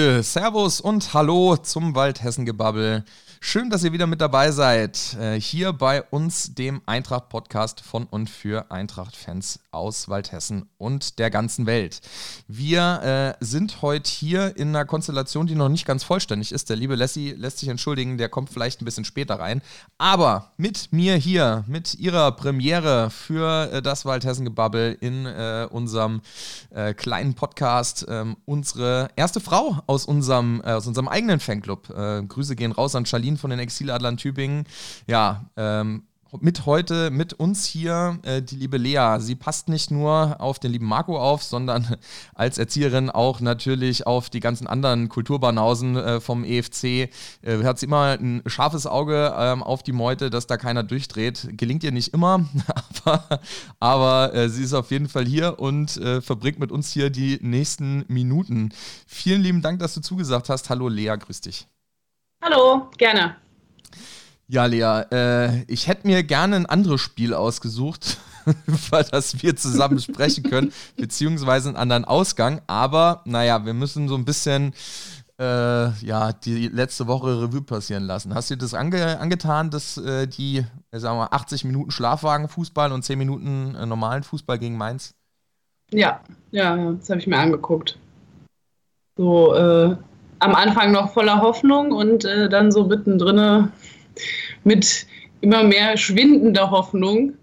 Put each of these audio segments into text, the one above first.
Gute, Servus und Hallo zum Waldhessen-Gebabbel. Schön, dass ihr wieder mit dabei seid. Äh, hier bei uns, dem Eintracht-Podcast von und für Eintracht-Fans aus Waldhessen und der ganzen Welt. Wir äh, sind heute hier in einer Konstellation, die noch nicht ganz vollständig ist. Der liebe Lassie lässt sich entschuldigen, der kommt vielleicht ein bisschen später rein. Aber mit mir hier, mit ihrer Premiere für äh, das Waldhessen-Gebabbel in äh, unserem äh, kleinen Podcast, ähm, unsere erste Frau aus unserem, äh, aus unserem eigenen Fanclub. Grüße gehen raus an Charlene Berlin von den Exiladlern Tübingen. Ja, ähm, mit heute, mit uns hier äh, die liebe Lea. Sie passt nicht nur auf den lieben Marco auf, sondern als Erzieherin auch natürlich auf die ganzen anderen Kulturbanausen äh, vom EFC. Äh, hat sie immer ein scharfes Auge ähm, auf die Meute, dass da keiner durchdreht. Gelingt ihr nicht immer, aber, aber äh, sie ist auf jeden Fall hier und äh, verbringt mit uns hier die nächsten Minuten. Vielen lieben Dank, dass du zugesagt hast. Hallo Lea, grüß dich. Hallo, gerne. Ja, Lea, äh, ich hätte mir gerne ein anderes Spiel ausgesucht, über das wir zusammen sprechen können, beziehungsweise einen anderen Ausgang. Aber naja, wir müssen so ein bisschen äh, ja, die letzte Woche Revue passieren lassen. Hast du dir das ange angetan, dass äh, die, sagen wir, 80 Minuten Schlafwagenfußball und 10 Minuten äh, normalen Fußball gegen Mainz? Ja, ja, das habe ich mir angeguckt. So, äh, am Anfang noch voller Hoffnung und äh, dann so mittendrin mit immer mehr schwindender Hoffnung.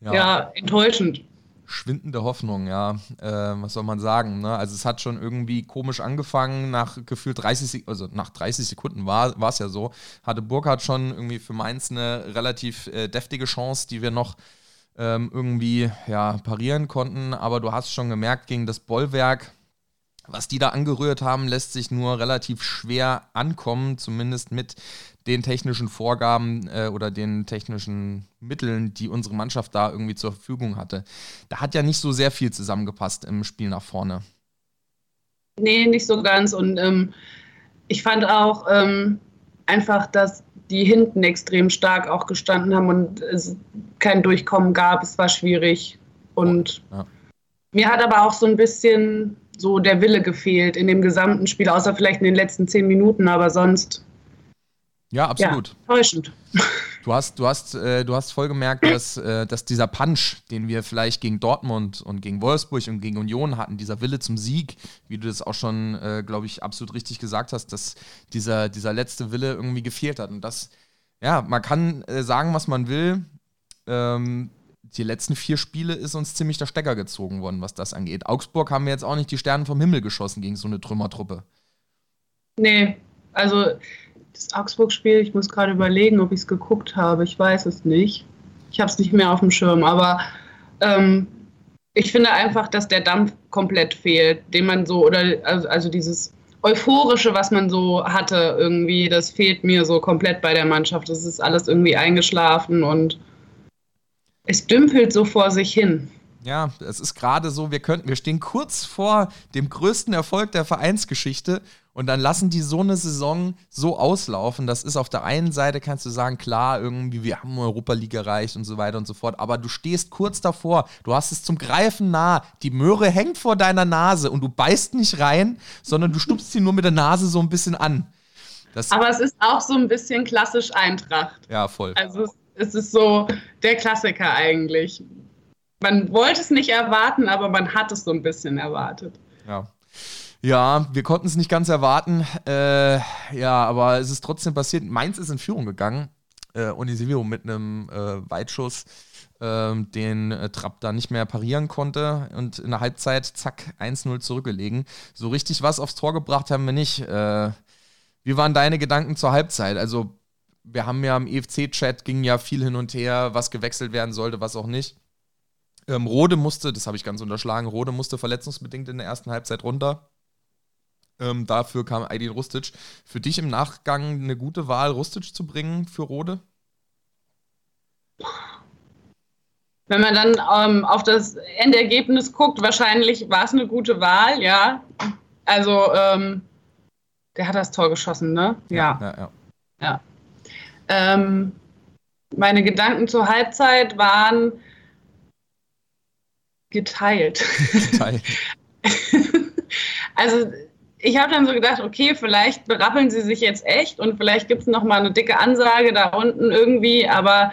Ja, ja enttäuschend. Schwindende Hoffnung, ja. Äh, was soll man sagen? Ne? Also es hat schon irgendwie komisch angefangen. Nach gefühlt 30, also nach 30 Sekunden war es ja so, hatte Burkhardt schon irgendwie für Mainz eine relativ äh, deftige Chance, die wir noch ähm, irgendwie ja, parieren konnten. Aber du hast schon gemerkt, gegen das Bollwerk was die da angerührt haben, lässt sich nur relativ schwer ankommen, zumindest mit den technischen Vorgaben äh, oder den technischen Mitteln, die unsere Mannschaft da irgendwie zur Verfügung hatte. Da hat ja nicht so sehr viel zusammengepasst im Spiel nach vorne. Nee, nicht so ganz. Und ähm, ich fand auch ähm, einfach, dass die hinten extrem stark auch gestanden haben und es kein Durchkommen gab. Es war schwierig. Und ja. mir hat aber auch so ein bisschen so der Wille gefehlt in dem gesamten Spiel, außer vielleicht in den letzten zehn Minuten, aber sonst. Ja, absolut. Ja, täuschend. Du hast, du hast, äh, du hast voll gemerkt, dass, äh, dass dieser Punch, den wir vielleicht gegen Dortmund und gegen Wolfsburg und gegen Union hatten, dieser Wille zum Sieg, wie du das auch schon, äh, glaube ich, absolut richtig gesagt hast, dass dieser, dieser letzte Wille irgendwie gefehlt hat. Und das, ja, man kann äh, sagen, was man will. Ähm, die letzten vier Spiele ist uns ziemlich der Stecker gezogen worden, was das angeht. Augsburg haben wir jetzt auch nicht die Sterne vom Himmel geschossen gegen so eine Trümmertruppe. Nee, also das Augsburg-Spiel, ich muss gerade überlegen, ob ich es geguckt habe. Ich weiß es nicht. Ich habe es nicht mehr auf dem Schirm, aber ähm, ich finde einfach, dass der Dampf komplett fehlt, den man so, oder also, also dieses Euphorische, was man so hatte, irgendwie, das fehlt mir so komplett bei der Mannschaft. Das ist alles irgendwie eingeschlafen und es dümpelt so vor sich hin. Ja, es ist gerade so, wir könnten, wir stehen kurz vor dem größten Erfolg der Vereinsgeschichte und dann lassen die so eine Saison so auslaufen. Das ist auf der einen Seite, kannst du sagen, klar, irgendwie, wir haben Europa League erreicht und so weiter und so fort, aber du stehst kurz davor, du hast es zum Greifen nah, die Möhre hängt vor deiner Nase und du beißt nicht rein, sondern du stupst sie nur mit der Nase so ein bisschen an. Das aber es ist auch so ein bisschen klassisch Eintracht. Ja, voll. Also es es ist so der Klassiker eigentlich. Man wollte es nicht erwarten, aber man hat es so ein bisschen erwartet. Ja. Ja, wir konnten es nicht ganz erwarten. Äh, ja, aber es ist trotzdem passiert. Mainz ist in Führung gegangen. Äh, Onisivio mit einem äh, Weitschuss, äh, den äh, Trapp da nicht mehr parieren konnte und in der Halbzeit, zack, 1-0 zurückgelegen. So richtig was aufs Tor gebracht haben wir nicht. Äh, wie waren deine Gedanken zur Halbzeit? Also wir haben ja im EFC-Chat ging ja viel hin und her, was gewechselt werden sollte, was auch nicht. Ähm, Rode musste, das habe ich ganz unterschlagen, Rode musste verletzungsbedingt in der ersten Halbzeit runter. Ähm, dafür kam Aydin Rustic. Für dich im Nachgang eine gute Wahl, Rustic zu bringen für Rode? Wenn man dann ähm, auf das Endergebnis guckt, wahrscheinlich war es eine gute Wahl, ja. Also, ähm, der hat das Tor geschossen, ne? Ja. ja, ja. ja. Ähm, meine Gedanken zur Halbzeit waren geteilt. geteilt. also ich habe dann so gedacht, okay, vielleicht berappeln sie sich jetzt echt und vielleicht gibt es nochmal eine dicke Ansage da unten irgendwie, aber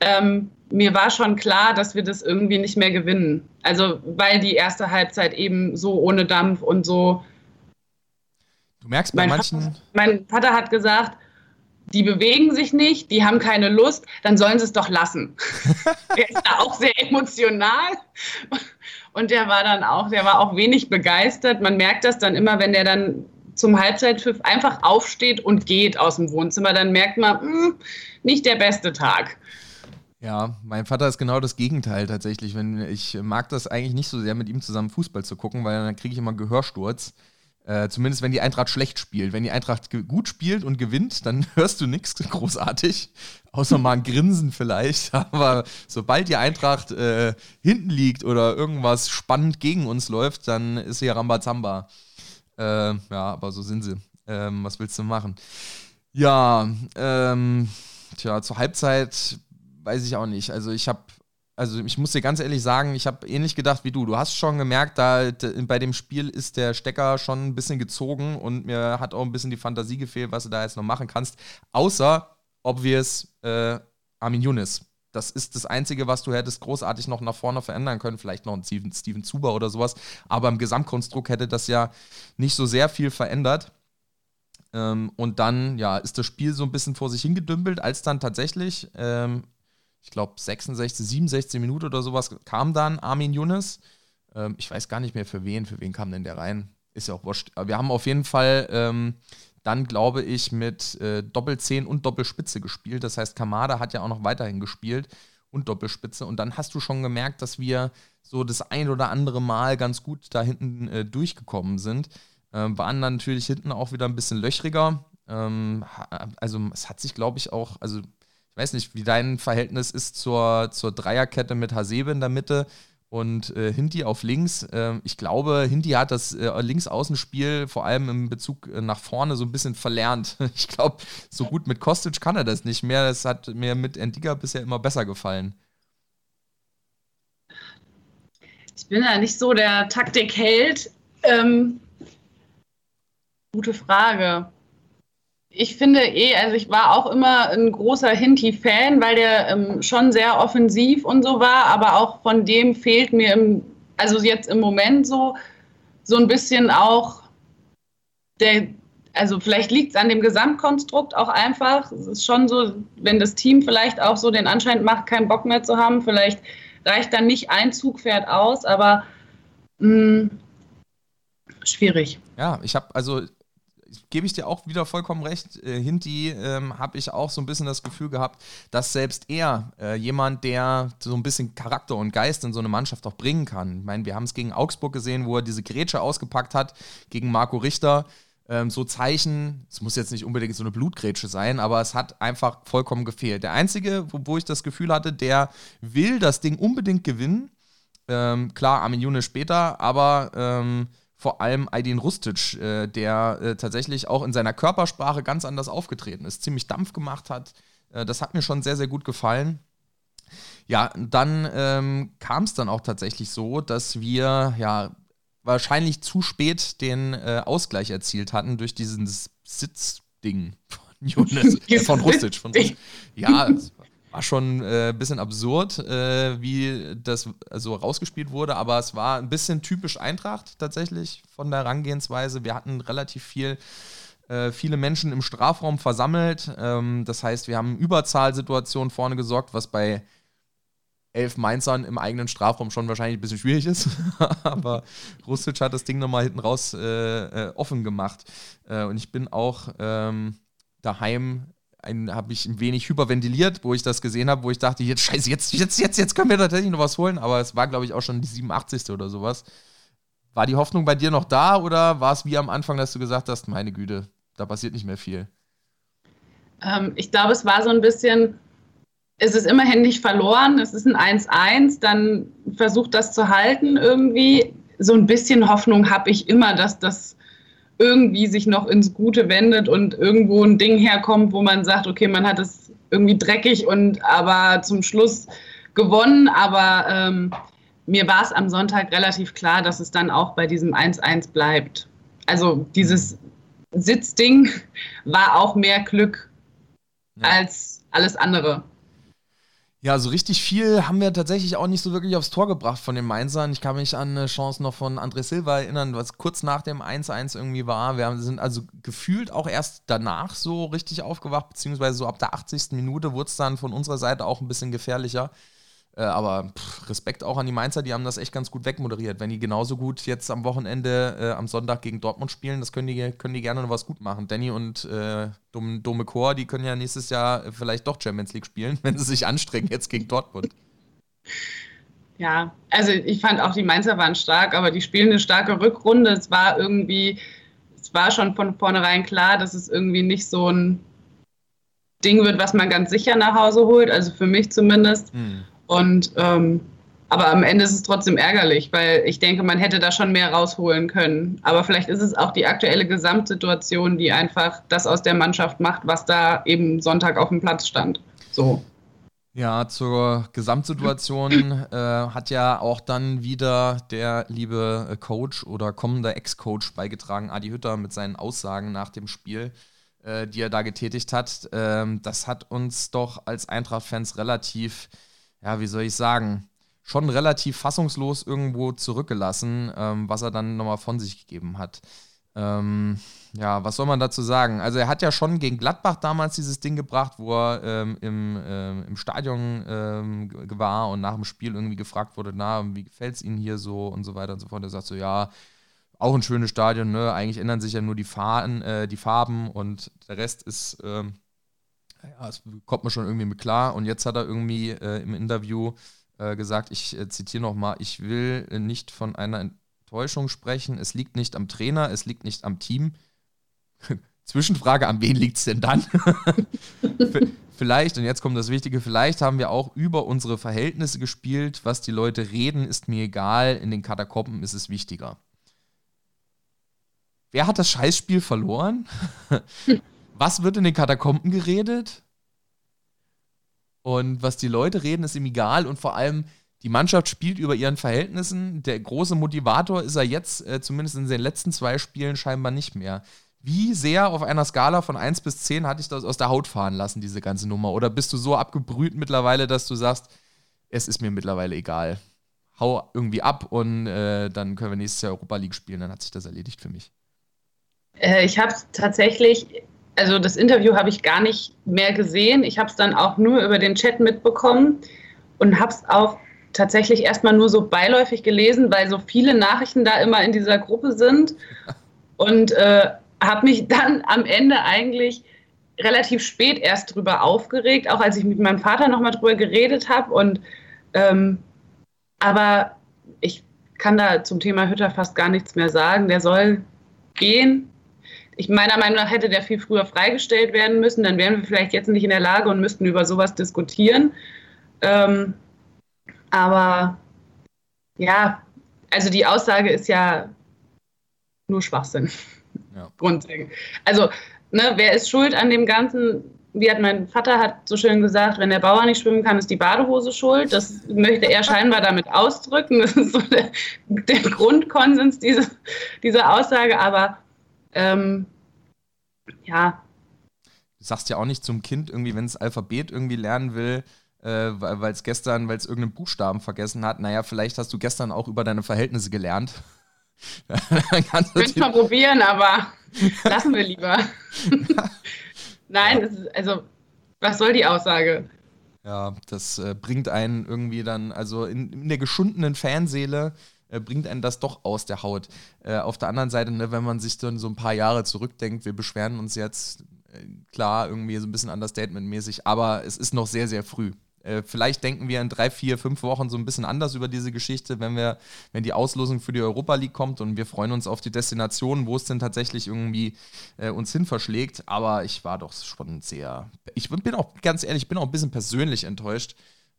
ähm, mir war schon klar, dass wir das irgendwie nicht mehr gewinnen. Also weil die erste Halbzeit eben so ohne Dampf und so. Du merkst bei mein manchen. Vater, mein Vater hat gesagt, die bewegen sich nicht, die haben keine Lust, dann sollen sie es doch lassen. er ist da auch sehr emotional. Und der war dann auch, der war auch wenig begeistert. Man merkt das dann immer, wenn der dann zum Halbzeitpfiff einfach aufsteht und geht aus dem Wohnzimmer, dann merkt man, mh, hm, nicht der beste Tag. Ja, mein Vater ist genau das Gegenteil tatsächlich. Wenn, ich mag das eigentlich nicht so sehr, mit ihm zusammen Fußball zu gucken, weil dann kriege ich immer Gehörsturz. Äh, zumindest wenn die Eintracht schlecht spielt. Wenn die Eintracht gut spielt und gewinnt, dann hörst du nichts großartig. Außer mal ein Grinsen vielleicht. Aber sobald die Eintracht äh, hinten liegt oder irgendwas spannend gegen uns läuft, dann ist sie ja Rambazamba. Äh, ja, aber so sind sie. Ähm, was willst du machen? Ja, ähm, tja, zur Halbzeit weiß ich auch nicht. Also ich habe, also ich muss dir ganz ehrlich sagen, ich habe ähnlich gedacht wie du. Du hast schon gemerkt, da bei dem Spiel ist der Stecker schon ein bisschen gezogen und mir hat auch ein bisschen die Fantasie gefehlt, was du da jetzt noch machen kannst. Außer, obvious, äh, Armin Younes. Das ist das Einzige, was du hättest großartig noch nach vorne verändern können. Vielleicht noch ein Steven, Steven Zuber oder sowas. Aber im Gesamtkonstrukt hätte das ja nicht so sehr viel verändert. Ähm, und dann, ja, ist das Spiel so ein bisschen vor sich hingedümpelt, als dann tatsächlich ähm, ich glaube 66, 67 Minuten oder sowas kam dann Armin Younes. Ähm, ich weiß gar nicht mehr für wen, für wen kam denn der rein. Ist ja auch wurscht. Aber wir haben auf jeden Fall ähm, dann, glaube ich, mit äh, Doppelzehn und Doppelspitze gespielt. Das heißt, Kamada hat ja auch noch weiterhin gespielt und Doppelspitze. Und dann hast du schon gemerkt, dass wir so das ein oder andere Mal ganz gut da hinten äh, durchgekommen sind. Ähm, waren dann natürlich hinten auch wieder ein bisschen löchriger. Ähm, also es hat sich, glaube ich, auch, also ich weiß nicht, wie dein Verhältnis ist zur, zur Dreierkette mit Hasebe in der Mitte und äh, Hinti auf links. Äh, ich glaube, Hinti hat das äh, Linksaußenspiel vor allem im Bezug äh, nach vorne so ein bisschen verlernt. Ich glaube, so gut mit Kostic kann er das nicht mehr. Das hat mir mit Endiga bisher immer besser gefallen. Ich bin ja nicht so der Taktikheld. Ähm, gute Frage ich finde eh, also ich war auch immer ein großer Hinti-Fan, weil der ähm, schon sehr offensiv und so war, aber auch von dem fehlt mir im, also jetzt im Moment so, so ein bisschen auch der, also vielleicht liegt es an dem Gesamtkonstrukt auch einfach. Es ist schon so, wenn das Team vielleicht auch so den Anschein macht, keinen Bock mehr zu haben, vielleicht reicht dann nicht ein Zugpferd aus, aber mh, hm, schwierig. Ja, ich habe also gebe ich dir auch wieder vollkommen recht. Äh, Hinti ähm, habe ich auch so ein bisschen das Gefühl gehabt, dass selbst er, äh, jemand, der so ein bisschen Charakter und Geist in so eine Mannschaft auch bringen kann. Ich meine, wir haben es gegen Augsburg gesehen, wo er diese Grätsche ausgepackt hat gegen Marco Richter. Ähm, so Zeichen, es muss jetzt nicht unbedingt so eine Blutgrätsche sein, aber es hat einfach vollkommen gefehlt. Der Einzige, wo, wo ich das Gefühl hatte, der will das Ding unbedingt gewinnen. Ähm, klar, Armin June später, aber ähm, vor allem Aydin Rustic, äh, der äh, tatsächlich auch in seiner Körpersprache ganz anders aufgetreten ist, ziemlich Dampf gemacht hat. Äh, das hat mir schon sehr, sehr gut gefallen. Ja, dann ähm, kam es dann auch tatsächlich so, dass wir ja wahrscheinlich zu spät den äh, Ausgleich erzielt hatten durch dieses Sitzding von Jonas, äh, von Rustic. Von Rustic. Ja, war schon äh, ein bisschen absurd, äh, wie das so rausgespielt wurde, aber es war ein bisschen typisch Eintracht tatsächlich von der Herangehensweise. Wir hatten relativ viel, äh, viele Menschen im Strafraum versammelt. Ähm, das heißt, wir haben Überzahlsituationen vorne gesorgt, was bei elf Mainzern im eigenen Strafraum schon wahrscheinlich ein bisschen schwierig ist. aber Rustic hat das Ding nochmal hinten raus äh, äh, offen gemacht. Äh, und ich bin auch ähm, daheim habe ich ein wenig hyperventiliert, wo ich das gesehen habe, wo ich dachte, jetzt scheiße, jetzt, jetzt, jetzt, jetzt können wir tatsächlich noch was holen, aber es war, glaube ich, auch schon die 87. oder sowas. War die Hoffnung bei dir noch da oder war es wie am Anfang, dass du gesagt hast, meine Güte, da passiert nicht mehr viel? Ähm, ich glaube, es war so ein bisschen, es ist immerhin nicht verloren, es ist ein 1-1, dann versucht das zu halten irgendwie. So ein bisschen Hoffnung habe ich immer, dass das irgendwie sich noch ins Gute wendet und irgendwo ein Ding herkommt, wo man sagt, okay, man hat es irgendwie dreckig und aber zum Schluss gewonnen. Aber ähm, mir war es am Sonntag relativ klar, dass es dann auch bei diesem 1-1 bleibt. also dieses Sitzding war auch mehr Glück ja. als alles andere. Ja, so richtig viel haben wir tatsächlich auch nicht so wirklich aufs Tor gebracht von den Mainzern. Ich kann mich an eine Chance noch von André Silva erinnern, was kurz nach dem 1-1 irgendwie war. Wir sind also gefühlt auch erst danach so richtig aufgewacht, beziehungsweise so ab der 80. Minute wurde es dann von unserer Seite auch ein bisschen gefährlicher. Äh, aber pff, Respekt auch an die Mainzer, die haben das echt ganz gut wegmoderiert. Wenn die genauso gut jetzt am Wochenende äh, am Sonntag gegen Dortmund spielen, das können die, können die gerne noch was gut machen. Danny und äh, Dome Chor, die können ja nächstes Jahr vielleicht doch Champions League spielen, wenn sie sich anstrengen jetzt gegen Dortmund. Ja, also ich fand auch die Mainzer waren stark, aber die spielen eine starke Rückrunde. Es war irgendwie, es war schon von vornherein klar, dass es irgendwie nicht so ein Ding wird, was man ganz sicher nach Hause holt, also für mich zumindest. Hm. Und ähm, aber am Ende ist es trotzdem ärgerlich, weil ich denke, man hätte da schon mehr rausholen können. Aber vielleicht ist es auch die aktuelle Gesamtsituation, die einfach das aus der Mannschaft macht, was da eben Sonntag auf dem Platz stand. So. Ja, zur Gesamtsituation äh, hat ja auch dann wieder der liebe äh, Coach oder kommender Ex-Coach beigetragen, Adi Hütter, mit seinen Aussagen nach dem Spiel, äh, die er da getätigt hat. Ähm, das hat uns doch als Eintracht-Fans relativ ja, wie soll ich sagen, schon relativ fassungslos irgendwo zurückgelassen, ähm, was er dann nochmal von sich gegeben hat. Ähm, ja, was soll man dazu sagen? Also er hat ja schon gegen Gladbach damals dieses Ding gebracht, wo er ähm, im, ähm, im Stadion ähm, war und nach dem Spiel irgendwie gefragt wurde, na, wie gefällt es Ihnen hier so und so weiter und so fort. Er sagt so, ja, auch ein schönes Stadion, ne? Eigentlich ändern sich ja nur die, Farben, äh, die Farben und der Rest ist ähm, ja, das kommt man schon irgendwie mit klar. Und jetzt hat er irgendwie äh, im Interview äh, gesagt, ich äh, zitiere nochmal, ich will nicht von einer Enttäuschung sprechen. Es liegt nicht am Trainer, es liegt nicht am Team. Zwischenfrage, an wen liegt es denn dann? vielleicht, und jetzt kommt das Wichtige, vielleicht haben wir auch über unsere Verhältnisse gespielt. Was die Leute reden, ist mir egal. In den Katakomben ist es wichtiger. Wer hat das Scheißspiel verloren? was wird in den Katakomben geredet? Und was die Leute reden, ist ihm egal. Und vor allem, die Mannschaft spielt über ihren Verhältnissen. Der große Motivator ist er jetzt, äh, zumindest in den letzten zwei Spielen, scheinbar nicht mehr. Wie sehr auf einer Skala von 1 bis 10 hat dich das aus der Haut fahren lassen, diese ganze Nummer? Oder bist du so abgebrüht mittlerweile, dass du sagst, es ist mir mittlerweile egal? Hau irgendwie ab und äh, dann können wir nächstes Jahr Europa League spielen, dann hat sich das erledigt für mich. Äh, ich habe tatsächlich also das Interview habe ich gar nicht mehr gesehen. Ich habe es dann auch nur über den Chat mitbekommen und habe es auch tatsächlich erstmal nur so beiläufig gelesen, weil so viele Nachrichten da immer in dieser Gruppe sind. Und äh, habe mich dann am Ende eigentlich relativ spät erst drüber aufgeregt, auch als ich mit meinem Vater nochmal drüber geredet habe. Und ähm, aber ich kann da zum Thema Hütter fast gar nichts mehr sagen. Der soll gehen ich meiner Meinung nach hätte der viel früher freigestellt werden müssen. Dann wären wir vielleicht jetzt nicht in der Lage und müssten über sowas diskutieren. Ähm, aber ja, also die Aussage ist ja nur Schwachsinn. Ja. Grundlegend. Also, ne, wer ist schuld an dem Ganzen? Wie hat mein Vater hat so schön gesagt, wenn der Bauer nicht schwimmen kann, ist die Badehose schuld. Das möchte er scheinbar damit ausdrücken. Das ist so der, der Grundkonsens dieser, dieser Aussage. Aber ähm, ja. Du sagst ja auch nicht zum Kind irgendwie, wenn es Alphabet irgendwie lernen will, äh, weil es gestern, weil es irgendeinen Buchstaben vergessen hat, naja, vielleicht hast du gestern auch über deine Verhältnisse gelernt. Könnte mal probieren, aber lassen wir lieber. Nein, ist, also was soll die Aussage? Ja, das äh, bringt einen irgendwie dann, also in, in der geschundenen Fanseele äh, bringt einen das doch aus der Haut. Äh, auf der anderen Seite, ne, wenn man sich dann so ein paar Jahre zurückdenkt, wir beschweren uns jetzt, äh, klar, irgendwie so ein bisschen understatement-mäßig, aber es ist noch sehr, sehr früh. Äh, vielleicht denken wir in drei, vier, fünf Wochen so ein bisschen anders über diese Geschichte, wenn wir, wenn die Auslosung für die Europa League kommt und wir freuen uns auf die Destination, wo es denn tatsächlich irgendwie äh, uns hin verschlägt. Aber ich war doch schon sehr, ich bin auch ganz ehrlich, ich bin auch ein bisschen persönlich enttäuscht,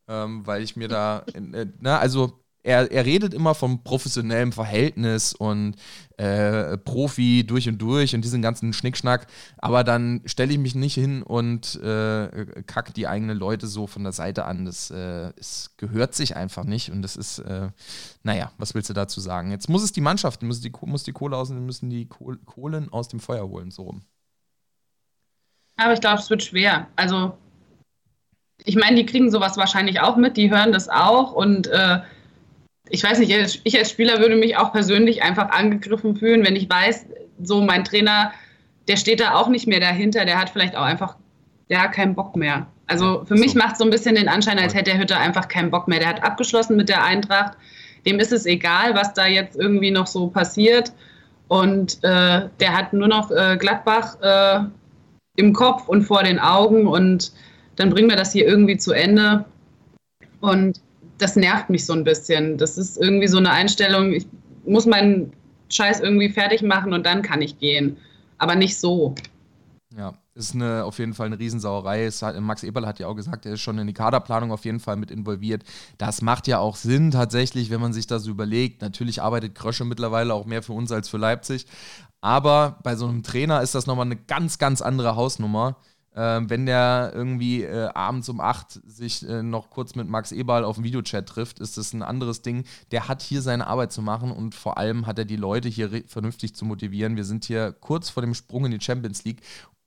ähm, weil ich mir da, äh, na, also er, er redet immer vom professionellen Verhältnis und äh, Profi durch und durch und diesen ganzen Schnickschnack, aber dann stelle ich mich nicht hin und äh, kack die eigenen Leute so von der Seite an. Das, äh, es gehört sich einfach nicht und das ist, äh, naja, was willst du dazu sagen? Jetzt muss es die Mannschaft, muss die, muss die Kohle aus, müssen die Kohlen aus dem Feuer holen, so rum. Aber ich glaube, es wird schwer. Also, ich meine, die kriegen sowas wahrscheinlich auch mit, die hören das auch und äh, ich weiß nicht, ich als Spieler würde mich auch persönlich einfach angegriffen fühlen, wenn ich weiß, so mein Trainer, der steht da auch nicht mehr dahinter, der hat vielleicht auch einfach, der hat keinen Bock mehr. Also für so. mich macht es so ein bisschen den Anschein, als hätte der Hütter einfach keinen Bock mehr. Der hat abgeschlossen mit der Eintracht. Dem ist es egal, was da jetzt irgendwie noch so passiert. Und äh, der hat nur noch äh, Gladbach äh, im Kopf und vor den Augen. Und dann bringen wir das hier irgendwie zu Ende. Und das nervt mich so ein bisschen. Das ist irgendwie so eine Einstellung, ich muss meinen Scheiß irgendwie fertig machen und dann kann ich gehen. Aber nicht so. Ja, ist eine, auf jeden Fall eine Riesensauerei. Hat, Max Eberl hat ja auch gesagt, er ist schon in die Kaderplanung auf jeden Fall mit involviert. Das macht ja auch Sinn tatsächlich, wenn man sich das überlegt. Natürlich arbeitet Krösche mittlerweile auch mehr für uns als für Leipzig. Aber bei so einem Trainer ist das nochmal eine ganz, ganz andere Hausnummer. Ähm, wenn der irgendwie äh, abends um 8 sich äh, noch kurz mit Max Eberl auf dem Videochat trifft, ist das ein anderes Ding. Der hat hier seine Arbeit zu machen und vor allem hat er die Leute hier vernünftig zu motivieren. Wir sind hier kurz vor dem Sprung in die Champions League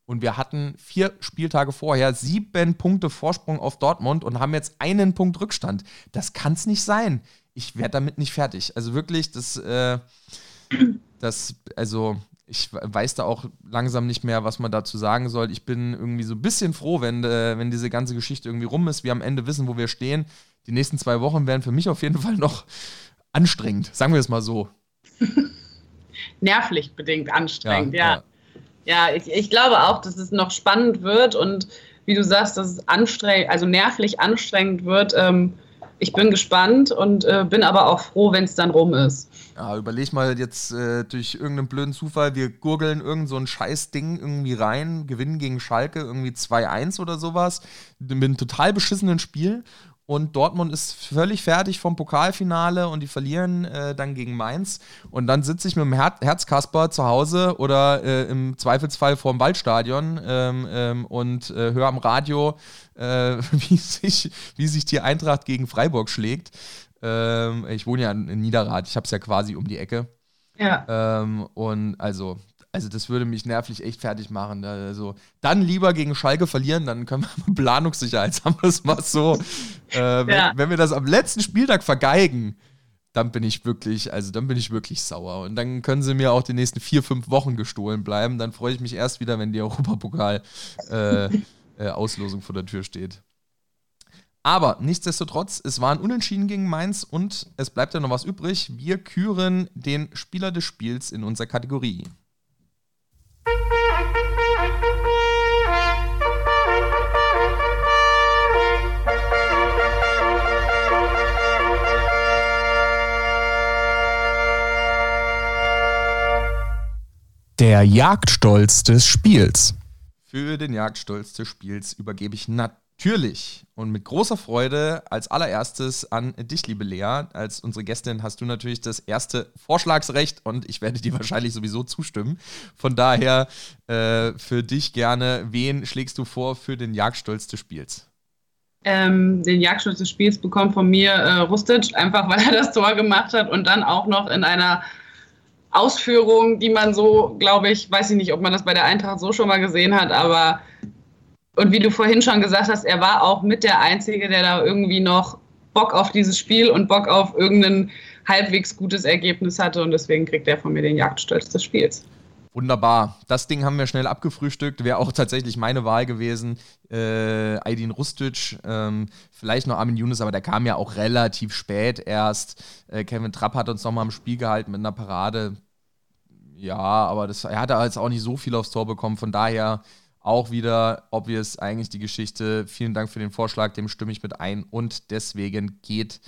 und wir hatten vier Spieltage vorher sieben Punkte Vorsprung auf Dortmund und haben jetzt einen Punkt Rückstand. Das kann es nicht sein. Ich werde damit nicht fertig. Also wirklich, das, äh, das, also ich weiß da auch langsam nicht mehr, was man dazu sagen soll. Ich bin irgendwie so ein bisschen froh, wenn, äh, wenn diese ganze Geschichte irgendwie rum ist. Wir am Ende wissen, wo wir stehen. Die nächsten zwei Wochen werden für mich auf jeden Fall noch anstrengend, sagen wir es mal so. Nervlich bedingt anstrengend, ja. Ja, ja. ja ich, ich glaube auch, dass es noch spannend wird und wie du sagst, dass es anstrengend, also nervlich anstrengend wird. Ähm, ich bin gespannt und äh, bin aber auch froh, wenn es dann rum ist. Ja, überleg mal jetzt äh, durch irgendeinen blöden Zufall, wir gurgeln irgend so ein Scheißding irgendwie rein, gewinnen gegen Schalke irgendwie 2-1 oder sowas, mit einem total beschissenen Spiel und Dortmund ist völlig fertig vom Pokalfinale und die verlieren äh, dann gegen Mainz. Und dann sitze ich mit dem Her Herzkasper zu Hause oder äh, im Zweifelsfall vorm Waldstadion ähm, ähm, und äh, höre am Radio, äh, wie, sich, wie sich die Eintracht gegen Freiburg schlägt. Ähm, ich wohne ja in Niederrad, ich habe es ja quasi um die Ecke. Ja. Ähm, und also also das würde mich nervlich echt fertig machen. Also dann lieber gegen Schalke verlieren, dann können wir Planungssicherheit, sagen wir es mal so. Äh, ja. wenn, wenn wir das am letzten Spieltag vergeigen, dann bin ich wirklich, also dann bin ich wirklich sauer. Und dann können sie mir auch die nächsten vier, fünf Wochen gestohlen bleiben. Dann freue ich mich erst wieder, wenn die Europapokal-Auslosung äh, äh, vor der Tür steht. Aber nichtsdestotrotz, es war ein Unentschieden gegen Mainz und es bleibt ja noch was übrig. Wir küren den Spieler des Spiels in unserer Kategorie. Der Jagdstolz des Spiels. Für den Jagdstolz des Spiels übergebe ich natürlich und mit großer Freude als allererstes an dich, liebe Lea. Als unsere Gästin hast du natürlich das erste Vorschlagsrecht und ich werde dir wahrscheinlich sowieso zustimmen. Von daher äh, für dich gerne, wen schlägst du vor für den Jagdstolz des Spiels? Ähm, den Jagdstolz des Spiels bekommt von mir äh, Rustic, einfach weil er das Tor gemacht hat und dann auch noch in einer Ausführung, die man so, glaube ich, weiß ich nicht, ob man das bei der Eintracht so schon mal gesehen hat, aber und wie du vorhin schon gesagt hast, er war auch mit der Einzige, der da irgendwie noch Bock auf dieses Spiel und Bock auf irgendein halbwegs gutes Ergebnis hatte und deswegen kriegt er von mir den Jagdstolz des Spiels. Wunderbar. Das Ding haben wir schnell abgefrühstückt. Wäre auch tatsächlich meine Wahl gewesen. Äh, Aydin Rustic, ähm, vielleicht noch Armin Younes, aber der kam ja auch relativ spät erst. Äh, Kevin Trapp hat uns nochmal im Spiel gehalten mit einer Parade. Ja, aber das, er hatte jetzt auch nicht so viel aufs Tor bekommen. Von daher auch wieder obvious eigentlich die Geschichte. Vielen Dank für den Vorschlag, dem stimme ich mit ein. Und deswegen geht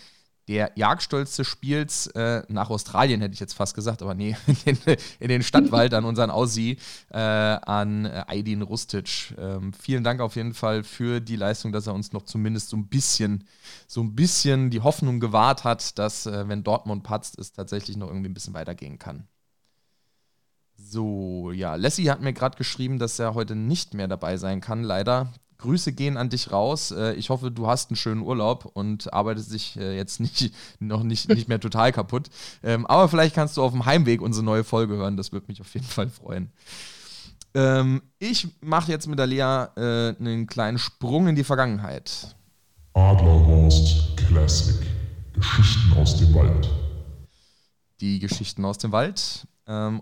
der Jagdstolz des Spiels äh, nach Australien, hätte ich jetzt fast gesagt, aber nee, in den, in den Stadtwald an unseren Aussie, äh, an äh, Aydin Rustic. Ähm, vielen Dank auf jeden Fall für die Leistung, dass er uns noch zumindest so ein bisschen, so ein bisschen die Hoffnung gewahrt hat, dass, äh, wenn Dortmund patzt, es tatsächlich noch irgendwie ein bisschen weitergehen kann. So, ja, Lassie hat mir gerade geschrieben, dass er heute nicht mehr dabei sein kann, leider. Grüße gehen an dich raus. Äh, ich hoffe, du hast einen schönen Urlaub und arbeitest dich äh, jetzt nicht, noch nicht, nicht mehr total kaputt. Ähm, aber vielleicht kannst du auf dem Heimweg unsere neue Folge hören. Das würde mich auf jeden Fall freuen. Ähm, ich mache jetzt mit der Lea äh, einen kleinen Sprung in die Vergangenheit. Adlerhorst Classic. Geschichten aus dem Wald. Die Geschichten aus dem Wald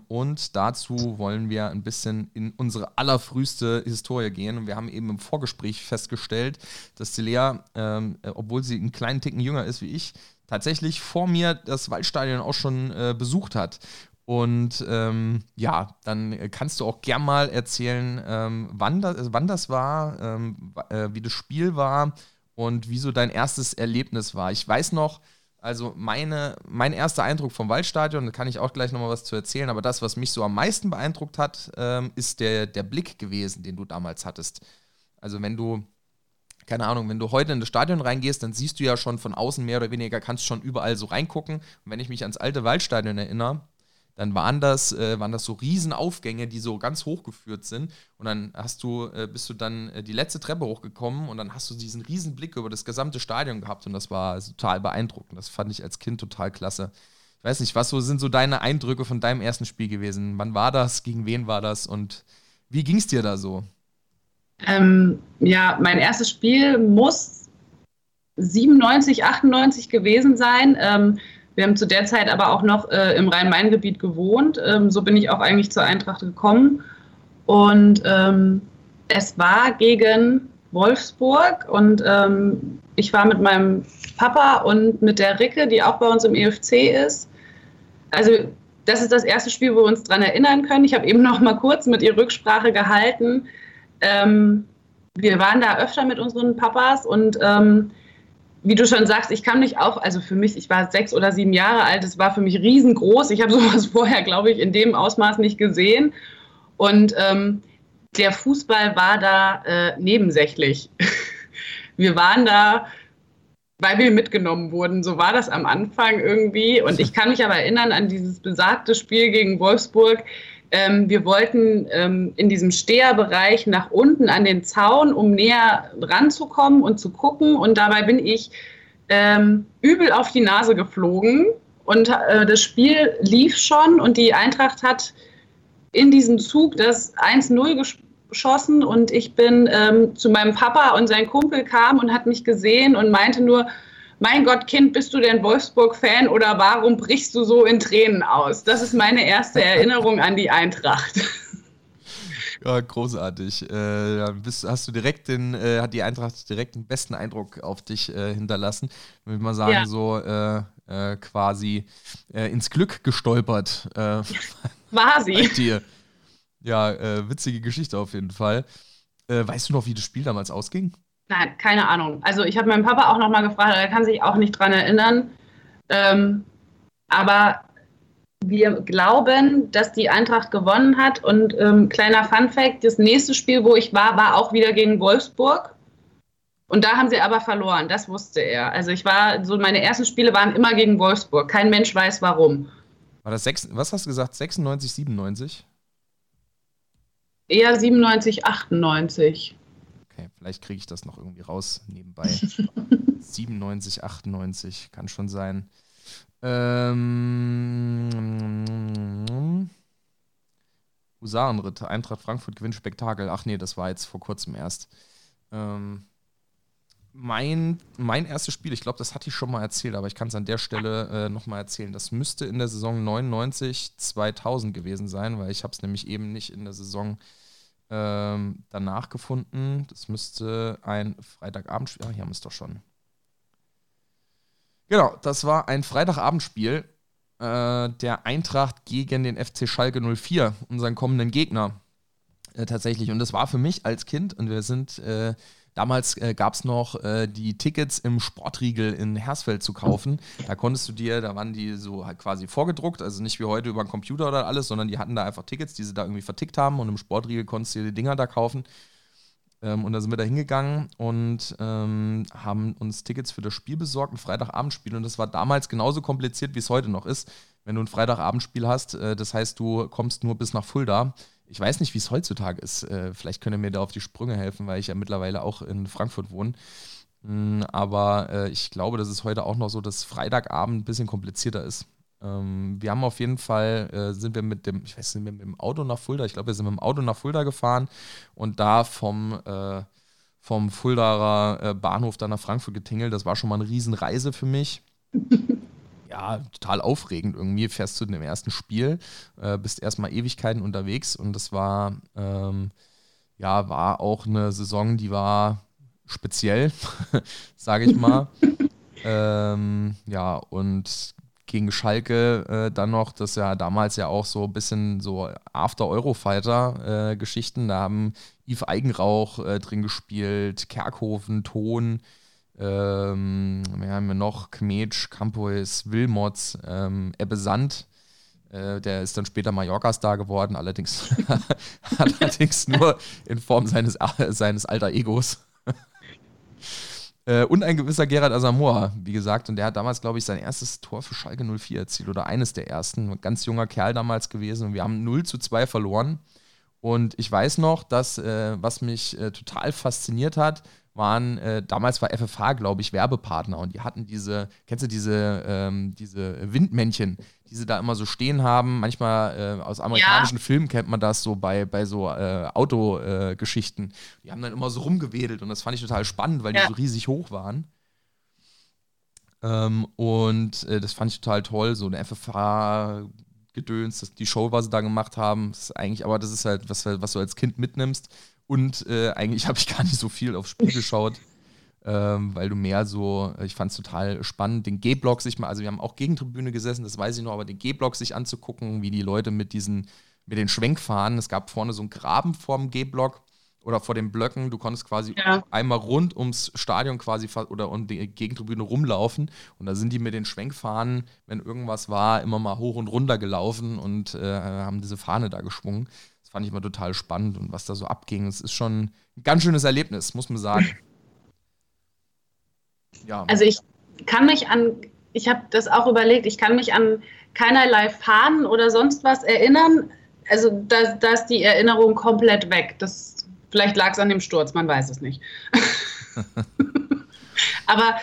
und dazu wollen wir ein bisschen in unsere allerfrühste Historie gehen. Und wir haben eben im Vorgespräch festgestellt, dass die Lea, ähm, äh, obwohl sie einen kleinen Ticken jünger ist wie ich, tatsächlich vor mir das Waldstadion auch schon äh, besucht hat. Und ähm, ja, dann kannst du auch gern mal erzählen, ähm, wann, das, wann das war, ähm, äh, wie das Spiel war und wie so dein erstes Erlebnis war. Ich weiß noch, also meine, mein erster Eindruck vom Waldstadion, da kann ich auch gleich nochmal was zu erzählen, aber das, was mich so am meisten beeindruckt hat, ähm, ist der, der Blick gewesen, den du damals hattest. Also wenn du, keine Ahnung, wenn du heute in das Stadion reingehst, dann siehst du ja schon von außen mehr oder weniger, kannst schon überall so reingucken. Und wenn ich mich ans alte Waldstadion erinnere, dann waren das, äh, waren das so Riesenaufgänge, die so ganz hochgeführt sind. Und dann hast du, äh, bist du dann äh, die letzte Treppe hochgekommen und dann hast du diesen riesen Blick über das gesamte Stadion gehabt und das war total beeindruckend. Das fand ich als Kind total klasse. Ich weiß nicht, was so sind so deine Eindrücke von deinem ersten Spiel gewesen? Wann war das? Gegen wen war das? Und wie ging es dir da so? Ähm, ja, mein erstes Spiel muss 97, 98 gewesen sein. Ähm, wir haben zu der Zeit aber auch noch äh, im Rhein-Main-Gebiet gewohnt. Ähm, so bin ich auch eigentlich zur Eintracht gekommen. Und ähm, es war gegen Wolfsburg und ähm, ich war mit meinem Papa und mit der Ricke, die auch bei uns im EFC ist. Also das ist das erste Spiel, wo wir uns daran erinnern können. Ich habe eben noch mal kurz mit ihr Rücksprache gehalten. Ähm, wir waren da öfter mit unseren Papas und ähm, wie du schon sagst, ich kann mich auch, also für mich, ich war sechs oder sieben Jahre alt, es war für mich riesengroß. Ich habe sowas vorher, glaube ich, in dem Ausmaß nicht gesehen. Und ähm, der Fußball war da äh, nebensächlich. wir waren da, weil wir mitgenommen wurden. So war das am Anfang irgendwie. Und ich kann mich aber erinnern an dieses besagte Spiel gegen Wolfsburg. Ähm, wir wollten ähm, in diesem Steherbereich nach unten an den Zaun, um näher ranzukommen und zu gucken. Und dabei bin ich ähm, übel auf die Nase geflogen. Und äh, das Spiel lief schon und die Eintracht hat in diesem Zug das 1-0 geschossen und ich bin ähm, zu meinem Papa und sein Kumpel kam und hat mich gesehen und meinte nur, mein Gott, Kind, bist du denn Wolfsburg-Fan oder warum brichst du so in Tränen aus? Das ist meine erste Erinnerung an die Eintracht. Ja, großartig. Äh, bist, hast du direkt den, äh, hat die Eintracht direkt den besten Eindruck auf dich äh, hinterlassen. Würde mal sagen, ja. so äh, äh, quasi äh, ins Glück gestolpert. Sie. Dir. Ja, witzige Geschichte auf jeden Fall. weißt du noch, wie das Spiel damals ausging? Nein, keine Ahnung. Also ich habe meinen Papa auch nochmal gefragt, er kann sich auch nicht dran erinnern. Ähm, aber wir glauben, dass die Eintracht gewonnen hat. Und ähm, kleiner Fun Fact: Das nächste Spiel, wo ich war, war auch wieder gegen Wolfsburg. Und da haben sie aber verloren, das wusste er. Also ich war, so meine ersten Spiele waren immer gegen Wolfsburg. Kein Mensch weiß warum. War das sechs, was hast du gesagt? 96, 97? Eher 97, 98. Okay, vielleicht kriege ich das noch irgendwie raus nebenbei. 97, 98, kann schon sein. Ähm, Husarenritt, Eintracht Frankfurt gewinnt Spektakel. Ach nee, das war jetzt vor kurzem erst. Ähm, mein, mein erstes Spiel, ich glaube, das hatte ich schon mal erzählt, aber ich kann es an der Stelle äh, nochmal erzählen. Das müsste in der Saison 99, 2000 gewesen sein, weil ich habe es nämlich eben nicht in der Saison ähm, danach gefunden. Das müsste ein Freitagabendspiel. Ah, hier haben wir es doch schon. Genau, das war ein Freitagabendspiel äh, der Eintracht gegen den FC Schalke 04, unseren kommenden Gegner. Äh, tatsächlich. Und das war für mich als Kind, und wir sind äh, Damals äh, gab es noch äh, die Tickets im Sportriegel in Hersfeld zu kaufen. Da konntest du dir, da waren die so halt quasi vorgedruckt, also nicht wie heute über einen Computer oder alles, sondern die hatten da einfach Tickets, die sie da irgendwie vertickt haben und im Sportriegel konntest du dir die Dinger da kaufen. Ähm, und da sind wir da hingegangen und ähm, haben uns Tickets für das Spiel besorgt, ein Freitagabendspiel. Und das war damals genauso kompliziert, wie es heute noch ist, wenn du ein Freitagabendspiel hast. Äh, das heißt, du kommst nur bis nach Fulda ich weiß nicht, wie es heutzutage ist. Äh, vielleicht könnt ihr mir da auf die Sprünge helfen, weil ich ja mittlerweile auch in Frankfurt wohne. Mm, aber äh, ich glaube, dass es heute auch noch so, dass Freitagabend ein bisschen komplizierter ist. Ähm, wir haben auf jeden Fall, äh, sind wir mit dem, ich weiß nicht, mit dem Auto nach Fulda, ich glaube, wir sind mit dem Auto nach Fulda gefahren und da vom, äh, vom Fuldaer äh, Bahnhof dann nach Frankfurt getingelt. Das war schon mal eine Riesenreise für mich. ja, total aufregend irgendwie. Fährst zu dem ersten Spiel, äh, bist erstmal Ewigkeiten unterwegs und das war, ähm, ja, war auch eine Saison, die war speziell, sage ich mal. ähm, ja, und gegen Schalke äh, dann noch, das ja damals ja auch so ein bisschen so After-Eurofighter-Geschichten, äh, da haben Yves Eigenrauch äh, drin gespielt, Kerkhofen, Ton, ähm, wir haben wir noch Kmetsch, Campois, Wilmots, ähm, Ebbe Sand. Äh, der ist dann später Mallorca-Star geworden, allerdings, allerdings nur in Form seines, seines alter Egos. äh, und ein gewisser Gerard Asamoah, wie gesagt, und der hat damals, glaube ich, sein erstes Tor für Schalke 04 erzielt oder eines der ersten. Ein ganz junger Kerl damals gewesen und wir haben 0 zu 2 verloren. Und ich weiß noch, dass, äh, was mich äh, total fasziniert hat, waren, äh, damals war FFH, glaube ich, Werbepartner und die hatten diese, kennst du diese, ähm, diese Windmännchen, die sie da immer so stehen haben. Manchmal äh, aus amerikanischen ja. Filmen kennt man das so bei, bei so äh, Autogeschichten. die haben dann immer so rumgewedelt und das fand ich total spannend, weil ja. die so riesig hoch waren. Ähm, und äh, das fand ich total toll, so eine FFH Gedöns, die Show, was sie da gemacht haben, ist eigentlich, aber das ist halt, was, was du als Kind mitnimmst. Und äh, eigentlich habe ich gar nicht so viel aufs Spiel geschaut, ähm, weil du mehr so, ich fand es total spannend, den G-Block sich mal, also wir haben auch Gegentribüne gesessen, das weiß ich noch, aber den G-Block sich anzugucken, wie die Leute mit diesen, mit den Schwenkfahren, es gab vorne so einen Graben vorm G-Block oder vor den Blöcken, du konntest quasi ja. einmal rund ums Stadion quasi oder um die Gegentribüne rumlaufen und da sind die mit den Schwenkfahnen, wenn irgendwas war, immer mal hoch und runter gelaufen und äh, haben diese Fahne da geschwungen. Das fand ich immer total spannend und was da so abging. Es ist schon ein ganz schönes Erlebnis, muss man sagen. Ja. Also ich kann mich an, ich habe das auch überlegt, ich kann mich an keinerlei Fahnen oder sonst was erinnern. Also da, da ist die Erinnerung komplett weg. Das, vielleicht lag es an dem Sturz, man weiß es nicht. Aber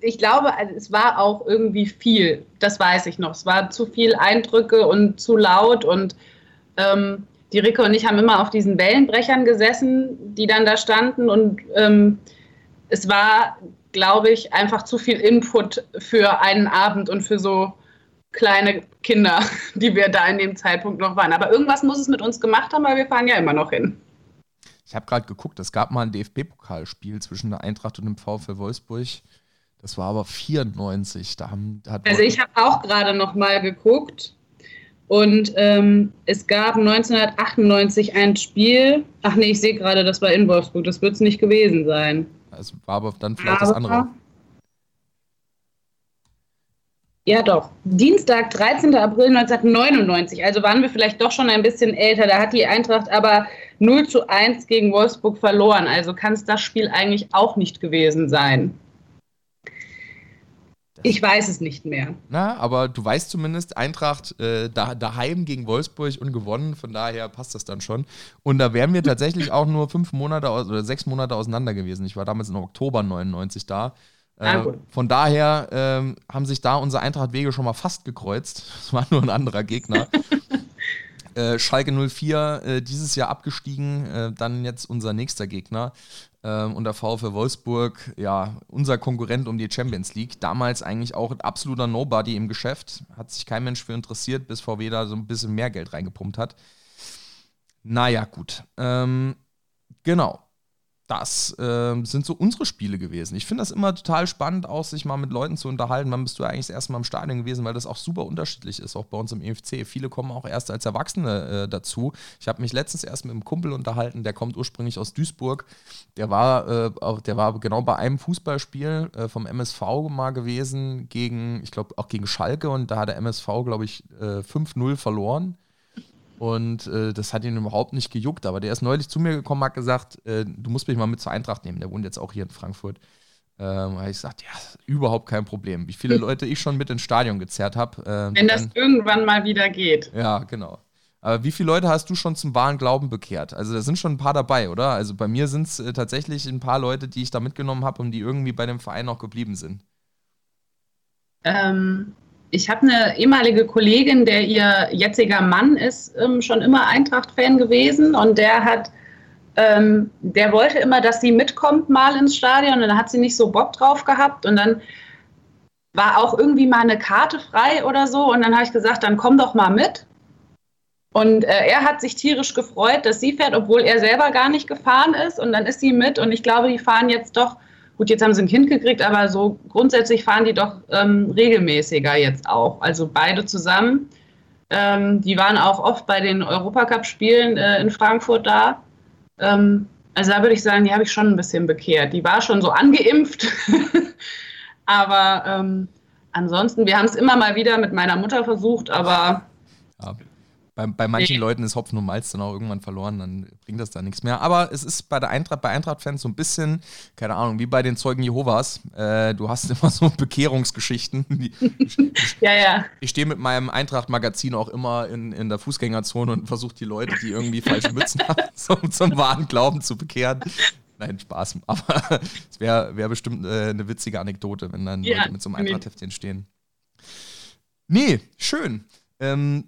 ich glaube, also es war auch irgendwie viel, das weiß ich noch. Es war zu viel Eindrücke und zu laut und ähm, die Ricke und ich haben immer auf diesen Wellenbrechern gesessen, die dann da standen und ähm, es war, glaube ich, einfach zu viel Input für einen Abend und für so kleine Kinder, die wir da in dem Zeitpunkt noch waren. Aber irgendwas muss es mit uns gemacht haben, weil wir fahren ja immer noch hin. Ich habe gerade geguckt, es gab mal ein DFB-Pokalspiel zwischen der Eintracht und dem VfL Wolfsburg. Das war aber 94. Da haben, also ich habe auch gerade noch mal geguckt. Und ähm, es gab 1998 ein Spiel. Ach nee, ich sehe gerade, das war in Wolfsburg. Das wird es nicht gewesen sein. Es war aber dann vielleicht aber, das andere. Ja, doch. Dienstag, 13. April 1999. Also waren wir vielleicht doch schon ein bisschen älter. Da hat die Eintracht aber 0 zu 1 gegen Wolfsburg verloren. Also kann es das Spiel eigentlich auch nicht gewesen sein. Ich weiß es nicht mehr. Na, aber du weißt zumindest, Eintracht äh, da, daheim gegen Wolfsburg und gewonnen, von daher passt das dann schon. Und da wären wir tatsächlich auch nur fünf Monate oder sechs Monate auseinander gewesen. Ich war damals im Oktober 99 da. Äh, ah, von daher äh, haben sich da unsere Eintracht-Wege schon mal fast gekreuzt. Das war nur ein anderer Gegner. äh, Schalke 04 äh, dieses Jahr abgestiegen, äh, dann jetzt unser nächster Gegner. Ähm, und der VfL Wolfsburg, ja, unser Konkurrent um die Champions League. Damals eigentlich auch ein absoluter Nobody im Geschäft. Hat sich kein Mensch für interessiert, bis VW da so ein bisschen mehr Geld reingepumpt hat. Naja, gut. Ähm, genau. Das äh, sind so unsere Spiele gewesen. Ich finde das immer total spannend, auch sich mal mit Leuten zu unterhalten. Wann bist du eigentlich das erste Mal im Stadion gewesen, weil das auch super unterschiedlich ist, auch bei uns im EFC. Viele kommen auch erst als Erwachsene äh, dazu. Ich habe mich letztens erst mit einem Kumpel unterhalten, der kommt ursprünglich aus Duisburg. Der war, äh, der war genau bei einem Fußballspiel äh, vom MSV mal gewesen, gegen, ich glaube, auch gegen Schalke und da hat der MSV, glaube ich, 5-0 äh, verloren. Und äh, das hat ihn überhaupt nicht gejuckt. Aber der ist neulich zu mir gekommen, hat gesagt, äh, du musst mich mal mit zur Eintracht nehmen. Der wohnt jetzt auch hier in Frankfurt. Ähm, habe ich gesagt, ja, überhaupt kein Problem. Wie viele Leute ich schon mit ins Stadion gezerrt habe. Äh, Wenn das dann, irgendwann mal wieder geht. Ja, genau. Aber wie viele Leute hast du schon zum wahren Glauben bekehrt? Also da sind schon ein paar dabei, oder? Also bei mir sind es äh, tatsächlich ein paar Leute, die ich da mitgenommen habe und die irgendwie bei dem Verein auch geblieben sind. Ähm, ich habe eine ehemalige Kollegin, der ihr jetziger Mann ist, ähm, schon immer Eintracht-Fan gewesen. Und der hat, ähm, der wollte immer, dass sie mitkommt mal ins Stadion. Und dann hat sie nicht so Bock drauf gehabt. Und dann war auch irgendwie mal eine Karte frei oder so. Und dann habe ich gesagt, dann komm doch mal mit. Und äh, er hat sich tierisch gefreut, dass sie fährt, obwohl er selber gar nicht gefahren ist. Und dann ist sie mit. Und ich glaube, die fahren jetzt doch Gut, jetzt haben sie ein Kind gekriegt, aber so grundsätzlich fahren die doch ähm, regelmäßiger jetzt auch. Also beide zusammen. Ähm, die waren auch oft bei den Europacup-Spielen äh, in Frankfurt da. Ähm, also da würde ich sagen, die habe ich schon ein bisschen bekehrt. Die war schon so angeimpft. aber ähm, ansonsten, wir haben es immer mal wieder mit meiner Mutter versucht, aber. Bei, bei manchen nee. Leuten ist Hopfen und Malz dann auch irgendwann verloren, dann bringt das da nichts mehr. Aber es ist bei der Eintracht, bei Eintracht-Fans so ein bisschen, keine Ahnung, wie bei den Zeugen Jehovas. Äh, du hast immer so Bekehrungsgeschichten. ja, ja. Ich stehe mit meinem Eintracht-Magazin auch immer in, in der Fußgängerzone und versuche die Leute, die irgendwie falsche Mützen haben, zum, zum wahren Glauben zu bekehren. Nein, Spaß. Aber es wäre wär bestimmt äh, eine witzige Anekdote, wenn dann ja, Leute mit so einem Eintracht-Heftchen stehen. Nee, schön. Ähm,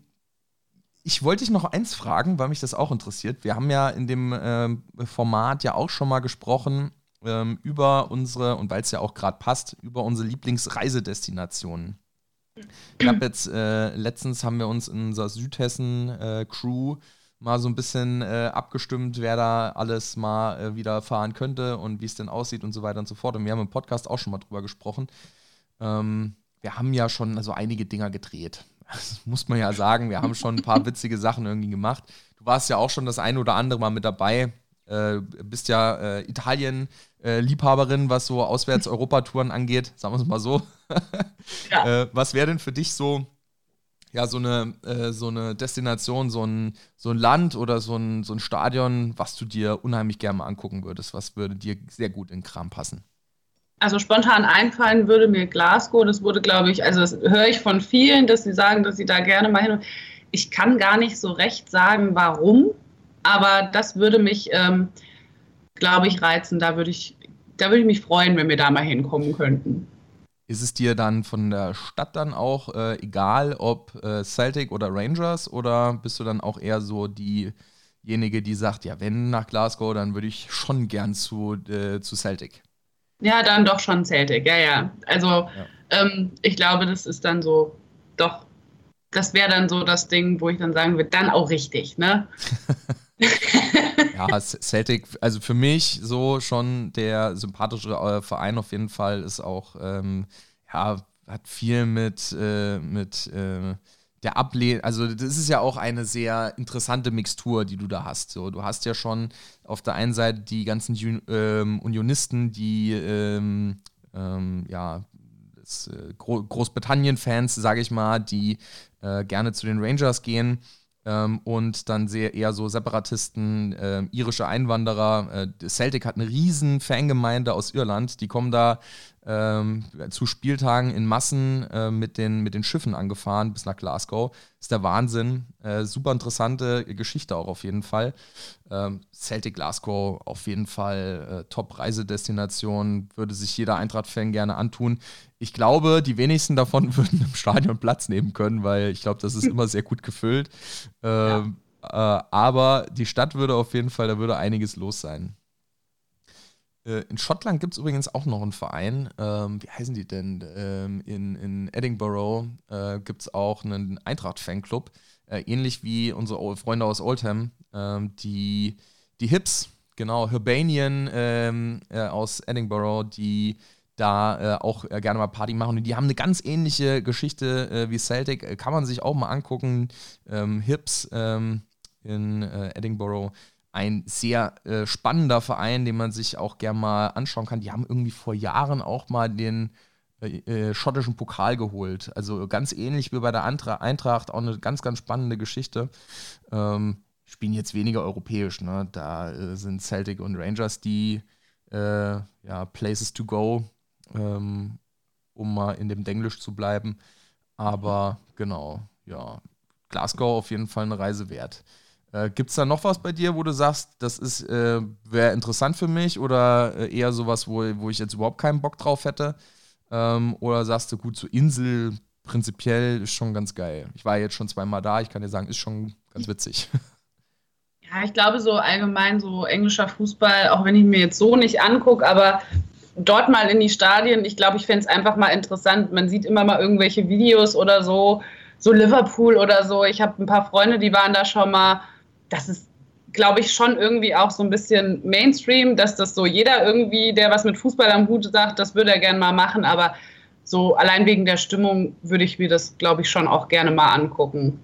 ich wollte dich noch eins fragen, weil mich das auch interessiert. Wir haben ja in dem ähm, Format ja auch schon mal gesprochen ähm, über unsere, und weil es ja auch gerade passt, über unsere Lieblingsreisedestinationen. Ich habe jetzt, äh, letztens haben wir uns in unserer Südhessen-Crew äh, mal so ein bisschen äh, abgestimmt, wer da alles mal äh, wieder fahren könnte und wie es denn aussieht und so weiter und so fort. Und wir haben im Podcast auch schon mal drüber gesprochen. Ähm, wir haben ja schon so einige Dinger gedreht. Das muss man ja sagen. Wir haben schon ein paar witzige Sachen irgendwie gemacht. Du warst ja auch schon das ein oder andere Mal mit dabei. Äh, bist ja äh, Italien-Liebhaberin, äh, was so Auswärts-Europatouren angeht, sagen wir es mal so. ja. äh, was wäre denn für dich so, ja, so eine, äh, so eine Destination, so ein, so ein Land oder so ein, so ein Stadion, was du dir unheimlich gerne mal angucken würdest? Was würde dir sehr gut in Kram passen? Also spontan einfallen würde mir Glasgow. Das wurde, glaube ich, also das höre ich von vielen, dass sie sagen, dass sie da gerne mal hin. Ich kann gar nicht so recht sagen, warum, aber das würde mich, ähm, glaube ich, reizen. Da würde ich, da würde ich mich freuen, wenn wir da mal hinkommen könnten. Ist es dir dann von der Stadt dann auch äh, egal, ob äh, Celtic oder Rangers, oder bist du dann auch eher so diejenige, die sagt, ja, wenn nach Glasgow, dann würde ich schon gern zu, äh, zu Celtic? Ja, dann doch schon Celtic, ja, ja. Also ja. Ähm, ich glaube, das ist dann so, doch, das wäre dann so das Ding, wo ich dann sagen würde, dann auch richtig, ne? ja, Celtic, also für mich so schon der sympathische äh, Verein auf jeden Fall ist auch, ähm, ja, hat viel mit, äh, mit äh, der Ablehnung, also das ist ja auch eine sehr interessante Mixtur, die du da hast. So, du hast ja schon auf der einen Seite die ganzen ähm, Unionisten, die ähm, ähm, ja, äh, Gro Großbritannien-Fans, sage ich mal, die äh, gerne zu den Rangers gehen. Ähm, und dann sehr eher so Separatisten, äh, irische Einwanderer. Äh, Celtic hat eine riesen Fangemeinde aus Irland, die kommen da ähm, zu Spieltagen in Massen äh, mit, den, mit den Schiffen angefahren bis nach Glasgow. ist der Wahnsinn. Äh, super interessante Geschichte auch auf jeden Fall. Ähm, Celtic Glasgow auf jeden Fall äh, Top-Reisedestination, würde sich jeder Eintracht-Fan gerne antun. Ich glaube, die wenigsten davon würden im Stadion Platz nehmen können, weil ich glaube, das ist immer sehr gut gefüllt. Ähm, ja. Äh, aber die Stadt würde auf jeden Fall, da würde einiges los sein. Äh, in Schottland gibt es übrigens auch noch einen Verein. Ähm, wie heißen die denn? Ähm, in, in Edinburgh äh, gibt es auch einen Eintracht-Fanclub. Äh, ähnlich wie unsere Freunde aus Oldham. Ähm, die, die Hips, genau, Hirbanian ähm, äh, aus Edinburgh, die da äh, auch äh, gerne mal Party machen. Und die haben eine ganz ähnliche Geschichte wie Celtic. Kann man sich auch mal angucken. Ähm, Hips ähm, in Edinburgh. Ein sehr äh, spannender Verein, den man sich auch gerne mal anschauen kann. Die haben irgendwie vor Jahren auch mal den schottischen Pokal geholt. Also ganz ähnlich wie bei der Eintracht, auch eine ganz, ganz spannende Geschichte. Ähm, spielen jetzt weniger europäisch. Ne? Da sind Celtic und Rangers die ja, Places to go ähm, um mal in dem Denglisch zu bleiben. Aber genau, ja, Glasgow auf jeden Fall eine Reise wert. Äh, Gibt es da noch was bei dir, wo du sagst, das äh, wäre interessant für mich oder äh, eher sowas, wo, wo ich jetzt überhaupt keinen Bock drauf hätte? Ähm, oder sagst du, gut, so Insel prinzipiell ist schon ganz geil. Ich war jetzt schon zweimal da, ich kann dir sagen, ist schon ganz witzig. Ja, ich glaube so allgemein so englischer Fußball, auch wenn ich mir jetzt so nicht angucke, aber dort mal in die Stadien. Ich glaube, ich fände es einfach mal interessant. Man sieht immer mal irgendwelche Videos oder so, so Liverpool oder so. Ich habe ein paar Freunde, die waren da schon mal. Das ist, glaube ich, schon irgendwie auch so ein bisschen Mainstream, dass das so jeder irgendwie, der was mit Fußball am Hut sagt, das würde er gerne mal machen. Aber so allein wegen der Stimmung würde ich mir das, glaube ich, schon auch gerne mal angucken.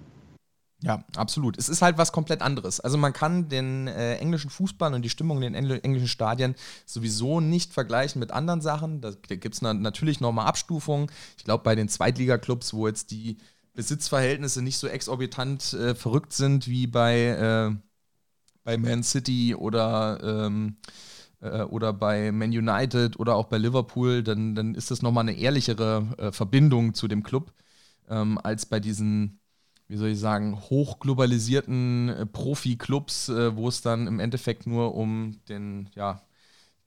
Ja, absolut. Es ist halt was komplett anderes. Also man kann den äh, englischen Fußball und die Stimmung in den Engl englischen Stadien sowieso nicht vergleichen mit anderen Sachen. Da, da gibt es na natürlich nochmal Abstufungen. Ich glaube, bei den Zweitliga-Clubs, wo jetzt die Besitzverhältnisse nicht so exorbitant äh, verrückt sind wie bei, äh, bei Man City oder, ähm, äh, oder bei Man United oder auch bei Liverpool, dann, dann ist das nochmal eine ehrlichere äh, Verbindung zu dem Club ähm, als bei diesen wie soll ich sagen, hochglobalisierten äh, Profi-Clubs, äh, wo es dann im Endeffekt nur um den, ja,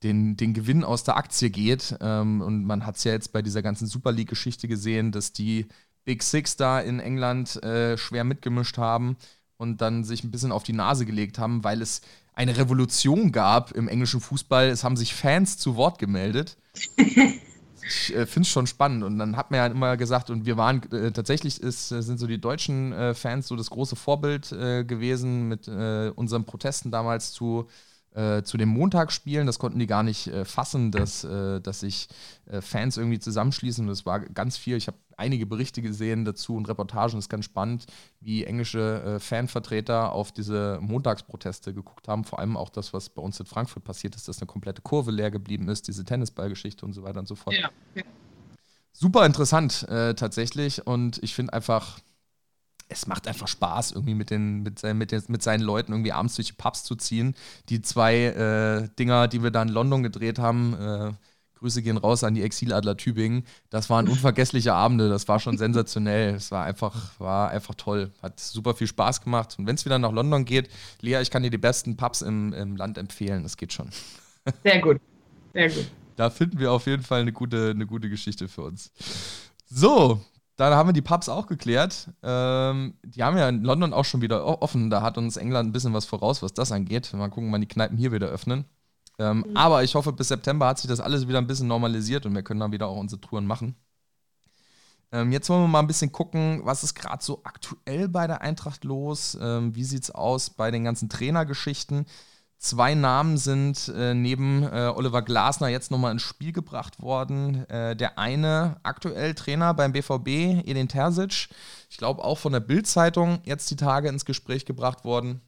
den, den Gewinn aus der Aktie geht. Ähm, und man hat es ja jetzt bei dieser ganzen Super League-Geschichte gesehen, dass die Big Six da in England äh, schwer mitgemischt haben und dann sich ein bisschen auf die Nase gelegt haben, weil es eine Revolution gab im englischen Fußball. Es haben sich Fans zu Wort gemeldet. ich äh, finde es schon spannend. Und dann hat man ja immer gesagt, und wir waren äh, tatsächlich ist, äh, sind so die deutschen äh, Fans so das große Vorbild äh, gewesen mit äh, unseren Protesten damals zu äh, zu den Montagsspielen. Das konnten die gar nicht äh, fassen, dass, äh, dass sich äh, Fans irgendwie zusammenschließen. Und es war ganz viel. Ich habe einige Berichte gesehen dazu und Reportagen. Das ist ganz spannend, wie englische äh, Fanvertreter auf diese Montagsproteste geguckt haben. Vor allem auch das, was bei uns in Frankfurt passiert ist, dass eine komplette Kurve leer geblieben ist, diese Tennisballgeschichte und so weiter und so fort. Ja. Super interessant äh, tatsächlich. Und ich finde einfach es macht einfach Spaß, irgendwie mit, den, mit, mit, den, mit seinen Leuten irgendwie abends durch die Pubs zu ziehen. Die zwei äh, Dinger, die wir da in London gedreht haben, äh, Grüße gehen raus an die Exiladler Tübingen. Das waren unvergessliche Abende, das war schon sensationell. Es war einfach, war einfach toll. Hat super viel Spaß gemacht. Und wenn es wieder nach London geht, Lea, ich kann dir die besten Pubs im, im Land empfehlen. Das geht schon. Sehr gut. Sehr gut. Da finden wir auf jeden Fall eine gute, eine gute Geschichte für uns. So, dann haben wir die Pubs auch geklärt. Ähm, die haben ja in London auch schon wieder offen. Da hat uns England ein bisschen was voraus, was das angeht. Mal gucken, wann die Kneipen hier wieder öffnen. Ähm, mhm. Aber ich hoffe, bis September hat sich das alles wieder ein bisschen normalisiert und wir können dann wieder auch unsere Touren machen. Ähm, jetzt wollen wir mal ein bisschen gucken, was ist gerade so aktuell bei der Eintracht los? Ähm, wie sieht es aus bei den ganzen Trainergeschichten? Zwei Namen sind äh, neben äh, Oliver Glasner jetzt nochmal ins Spiel gebracht worden. Äh, der eine aktuell Trainer beim BVB, Edin Terzic, ich glaube auch von der Bild-Zeitung jetzt die Tage ins Gespräch gebracht worden.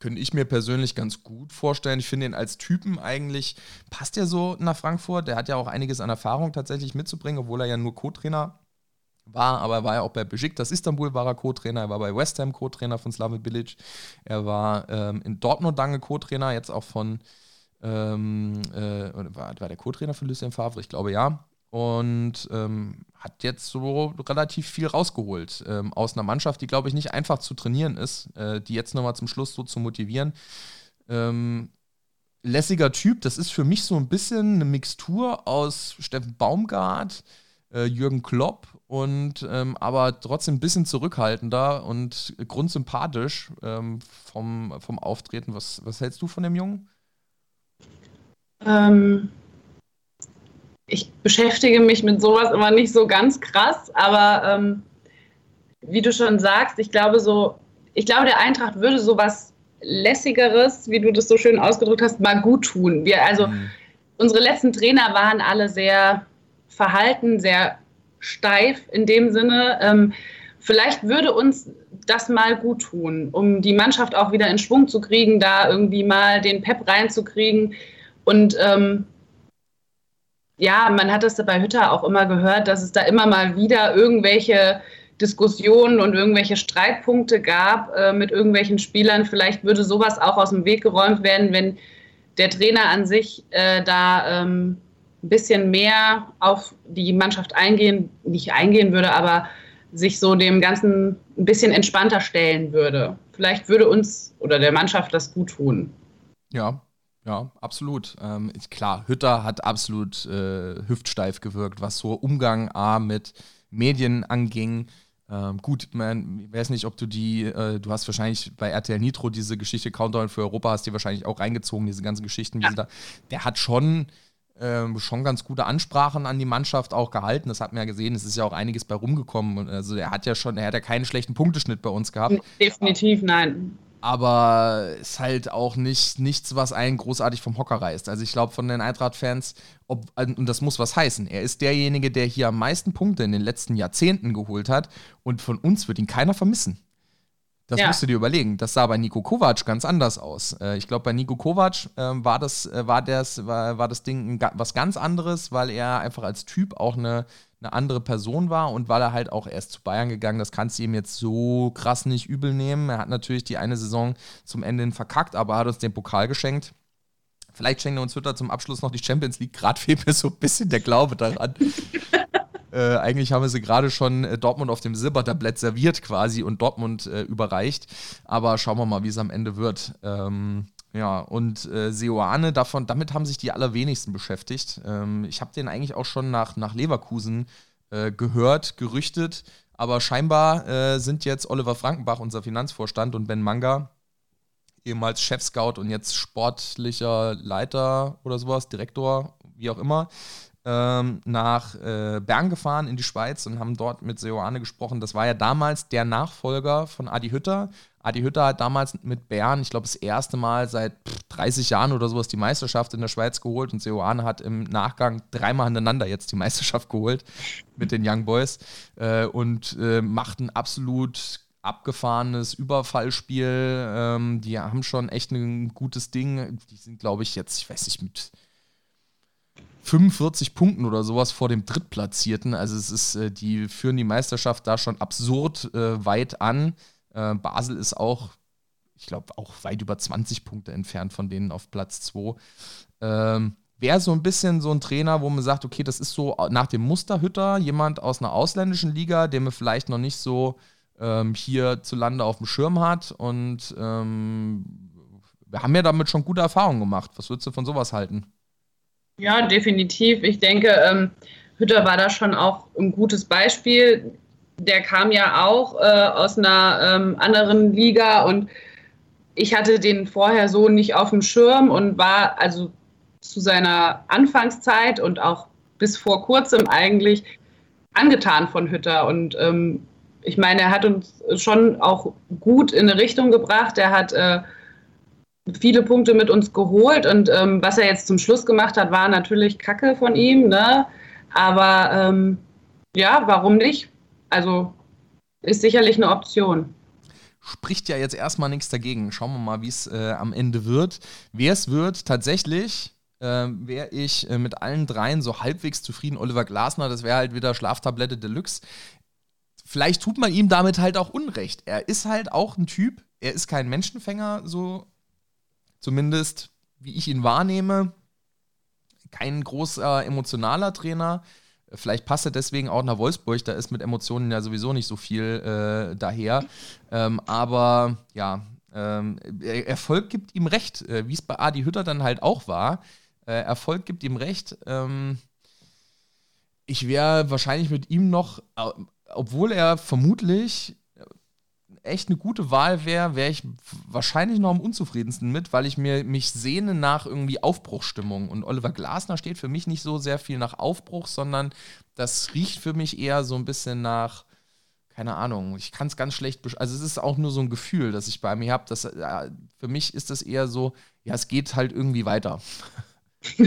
Könnte ich mir persönlich ganz gut vorstellen. Ich finde ihn als Typen eigentlich, passt ja so nach Frankfurt. Der hat ja auch einiges an Erfahrung tatsächlich mitzubringen, obwohl er ja nur Co-Trainer war, aber er war ja auch bei Besiktas Istanbul war er Co-Trainer, er war bei West Ham Co-Trainer von Slaven Bilic, er war ähm, in Dortmund lange Co-Trainer, jetzt auch von, ähm, äh, war, war der Co-Trainer von Lucien Favre, ich glaube ja, und ähm, hat jetzt so relativ viel rausgeholt ähm, aus einer Mannschaft, die glaube ich nicht einfach zu trainieren ist, äh, die jetzt nochmal zum Schluss so zu motivieren. Ähm, lässiger Typ, das ist für mich so ein bisschen eine Mixtur aus Steffen Baumgart, äh, Jürgen Klopp und ähm, aber trotzdem ein bisschen zurückhaltender und grundsympathisch ähm, vom, vom Auftreten. Was, was hältst du von dem Jungen? Ähm, ich beschäftige mich mit sowas immer nicht so ganz krass, aber ähm, wie du schon sagst, ich glaube so, ich glaube, der Eintracht würde sowas lässigeres, wie du das so schön ausgedrückt hast, mal gut tun. Wir, also mhm. unsere letzten Trainer waren alle sehr verhalten, sehr steif in dem Sinne. Ähm, vielleicht würde uns das mal gut tun, um die Mannschaft auch wieder in Schwung zu kriegen, da irgendwie mal den Pep reinzukriegen. Und ähm, ja, man hat es bei Hütter auch immer gehört, dass es da immer mal wieder irgendwelche Diskussionen und irgendwelche Streitpunkte gab äh, mit irgendwelchen Spielern. Vielleicht würde sowas auch aus dem Weg geräumt werden, wenn der Trainer an sich äh, da ähm, ein bisschen mehr auf die Mannschaft eingehen, nicht eingehen würde, aber sich so dem Ganzen ein bisschen entspannter stellen würde. Vielleicht würde uns oder der Mannschaft das gut tun. Ja, ja, absolut. Ähm, klar, Hütter hat absolut äh, hüftsteif gewirkt, was so Umgang A mit Medien anging. Ähm, gut, man, ich weiß nicht, ob du die, äh, du hast wahrscheinlich bei RTL Nitro diese Geschichte Countdown für Europa, hast die wahrscheinlich auch reingezogen, diese ganzen Geschichten. Ja. Da, der hat schon, äh, schon ganz gute Ansprachen an die Mannschaft auch gehalten. Das hat man ja gesehen, es ist ja auch einiges bei rumgekommen. Also er hat ja schon, er hat ja keinen schlechten Punkteschnitt bei uns gehabt. Definitiv nein aber ist halt auch nicht, nichts, was einen großartig vom Hocker reißt. Also ich glaube von den Eintracht-Fans, und das muss was heißen, er ist derjenige, der hier am meisten Punkte in den letzten Jahrzehnten geholt hat und von uns wird ihn keiner vermissen. Das ja. musst du dir überlegen. Das sah bei Nico Kovac ganz anders aus. Äh, ich glaube, bei Nico Kovac äh, war, das, äh, war, das, war, war das Ding was ganz anderes, weil er einfach als Typ auch eine eine andere Person war und weil er halt auch erst zu Bayern gegangen, das kannst du ihm jetzt so krass nicht übel nehmen. Er hat natürlich die eine Saison zum Ende hin verkackt, aber hat uns den Pokal geschenkt. Vielleicht schenkt er uns Twitter zum Abschluss noch die Champions League. Gerade fehlt mir so ein bisschen der Glaube daran. äh, eigentlich haben wir sie gerade schon äh, Dortmund auf dem Silbertablett serviert quasi und Dortmund äh, überreicht. Aber schauen wir mal, wie es am Ende wird. Ähm, ja, und äh, Seoane, davon, damit haben sich die allerwenigsten beschäftigt. Ähm, ich habe den eigentlich auch schon nach, nach Leverkusen äh, gehört, gerüchtet, aber scheinbar äh, sind jetzt Oliver Frankenbach, unser Finanzvorstand, und Ben Manga, ehemals Chef-Scout und jetzt sportlicher Leiter oder sowas, Direktor, wie auch immer, ähm, nach äh, Bern gefahren in die Schweiz und haben dort mit Seoane gesprochen. Das war ja damals der Nachfolger von Adi Hütter. Adi Hütter hat damals mit Bern, ich glaube, das erste Mal seit 30 Jahren oder sowas die Meisterschaft in der Schweiz geholt und Seoane hat im Nachgang dreimal hintereinander jetzt die Meisterschaft geholt mit den Young Boys äh, und äh, macht ein absolut abgefahrenes Überfallspiel. Ähm, die haben schon echt ein gutes Ding. Die sind, glaube ich, jetzt, ich weiß nicht, mit 45 Punkten oder sowas vor dem Drittplatzierten. Also es ist, äh, die führen die Meisterschaft da schon absurd äh, weit an. Äh, Basel ist auch, ich glaube, auch weit über 20 Punkte entfernt von denen auf Platz 2. Ähm, Wäre so ein bisschen so ein Trainer, wo man sagt, okay, das ist so nach dem Musterhütter, jemand aus einer ausländischen Liga, der mir vielleicht noch nicht so ähm, hierzulande auf dem Schirm hat. Und ähm, wir haben ja damit schon gute Erfahrungen gemacht. Was würdest du von sowas halten? Ja, definitiv. Ich denke, ähm, Hütter war da schon auch ein gutes Beispiel. Der kam ja auch äh, aus einer ähm, anderen Liga und ich hatte den vorher so nicht auf dem Schirm und war also zu seiner Anfangszeit und auch bis vor kurzem eigentlich angetan von Hütter. Und ähm, ich meine, er hat uns schon auch gut in eine Richtung gebracht. Er hat äh, viele Punkte mit uns geholt und ähm, was er jetzt zum Schluss gemacht hat, war natürlich Kacke von ihm, ne? Aber ähm, ja, warum nicht? Also ist sicherlich eine Option. Spricht ja jetzt erstmal nichts dagegen. Schauen wir mal, wie es äh, am Ende wird. Wer es wird, tatsächlich äh, wäre ich äh, mit allen dreien so halbwegs zufrieden. Oliver Glasner, das wäre halt wieder Schlaftablette Deluxe. Vielleicht tut man ihm damit halt auch Unrecht. Er ist halt auch ein Typ, er ist kein Menschenfänger, so zumindest wie ich ihn wahrnehme, kein großer emotionaler Trainer. Vielleicht passt er deswegen auch nach Wolfsburg, da ist mit Emotionen ja sowieso nicht so viel äh, daher. Ähm, aber ja, ähm, Erfolg gibt ihm recht, äh, wie es bei Adi Hütter dann halt auch war. Äh, Erfolg gibt ihm recht. Ähm, ich wäre wahrscheinlich mit ihm noch, obwohl er vermutlich echt eine gute Wahl wäre, wäre ich wahrscheinlich noch am unzufriedensten mit, weil ich mir mich sehne nach irgendwie Aufbruchstimmung. Und Oliver Glasner steht für mich nicht so sehr viel nach Aufbruch, sondern das riecht für mich eher so ein bisschen nach, keine Ahnung, ich kann es ganz schlecht, also es ist auch nur so ein Gefühl, das ich bei mir habe, dass äh, für mich ist das eher so, ja, es geht halt irgendwie weiter.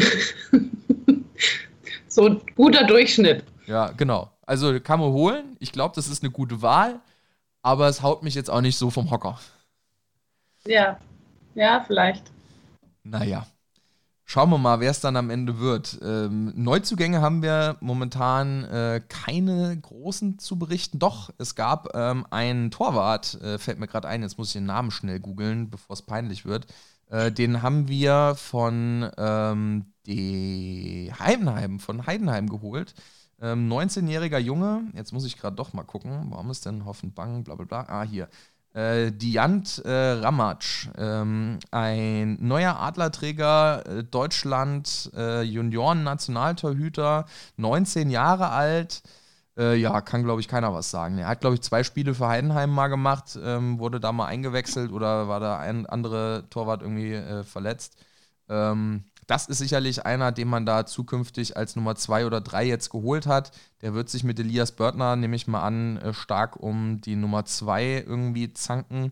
so ein guter Durchschnitt. Ja, genau. Also kann man holen. Ich glaube, das ist eine gute Wahl, aber es haut mich jetzt auch nicht so vom Hocker. Ja, ja, vielleicht. Naja. Schauen wir mal, wer es dann am Ende wird. Ähm, Neuzugänge haben wir momentan äh, keine großen zu berichten. Doch, es gab ähm, einen Torwart, äh, fällt mir gerade ein, jetzt muss ich den Namen schnell googeln, bevor es peinlich wird. Äh, den haben wir von ähm, die Heidenheim, von Heidenheim geholt. 19-jähriger ähm, Junge, jetzt muss ich gerade doch mal gucken, warum ist denn Hoffenbang, bla bla bla. Ah, hier äh, Diant äh, Ramatsch, ähm, ein neuer Adlerträger äh, Deutschland, äh, Junioren-Nationaltorhüter, 19 Jahre alt. Äh, ja, kann glaube ich keiner was sagen. Er hat glaube ich zwei Spiele für Heidenheim mal gemacht, ähm, wurde da mal eingewechselt oder war da ein anderer Torwart irgendwie äh, verletzt. Ähm, das ist sicherlich einer, den man da zukünftig als Nummer zwei oder drei jetzt geholt hat. Der wird sich mit Elias Börtner, nehme ich mal an, äh, stark um die Nummer zwei irgendwie zanken.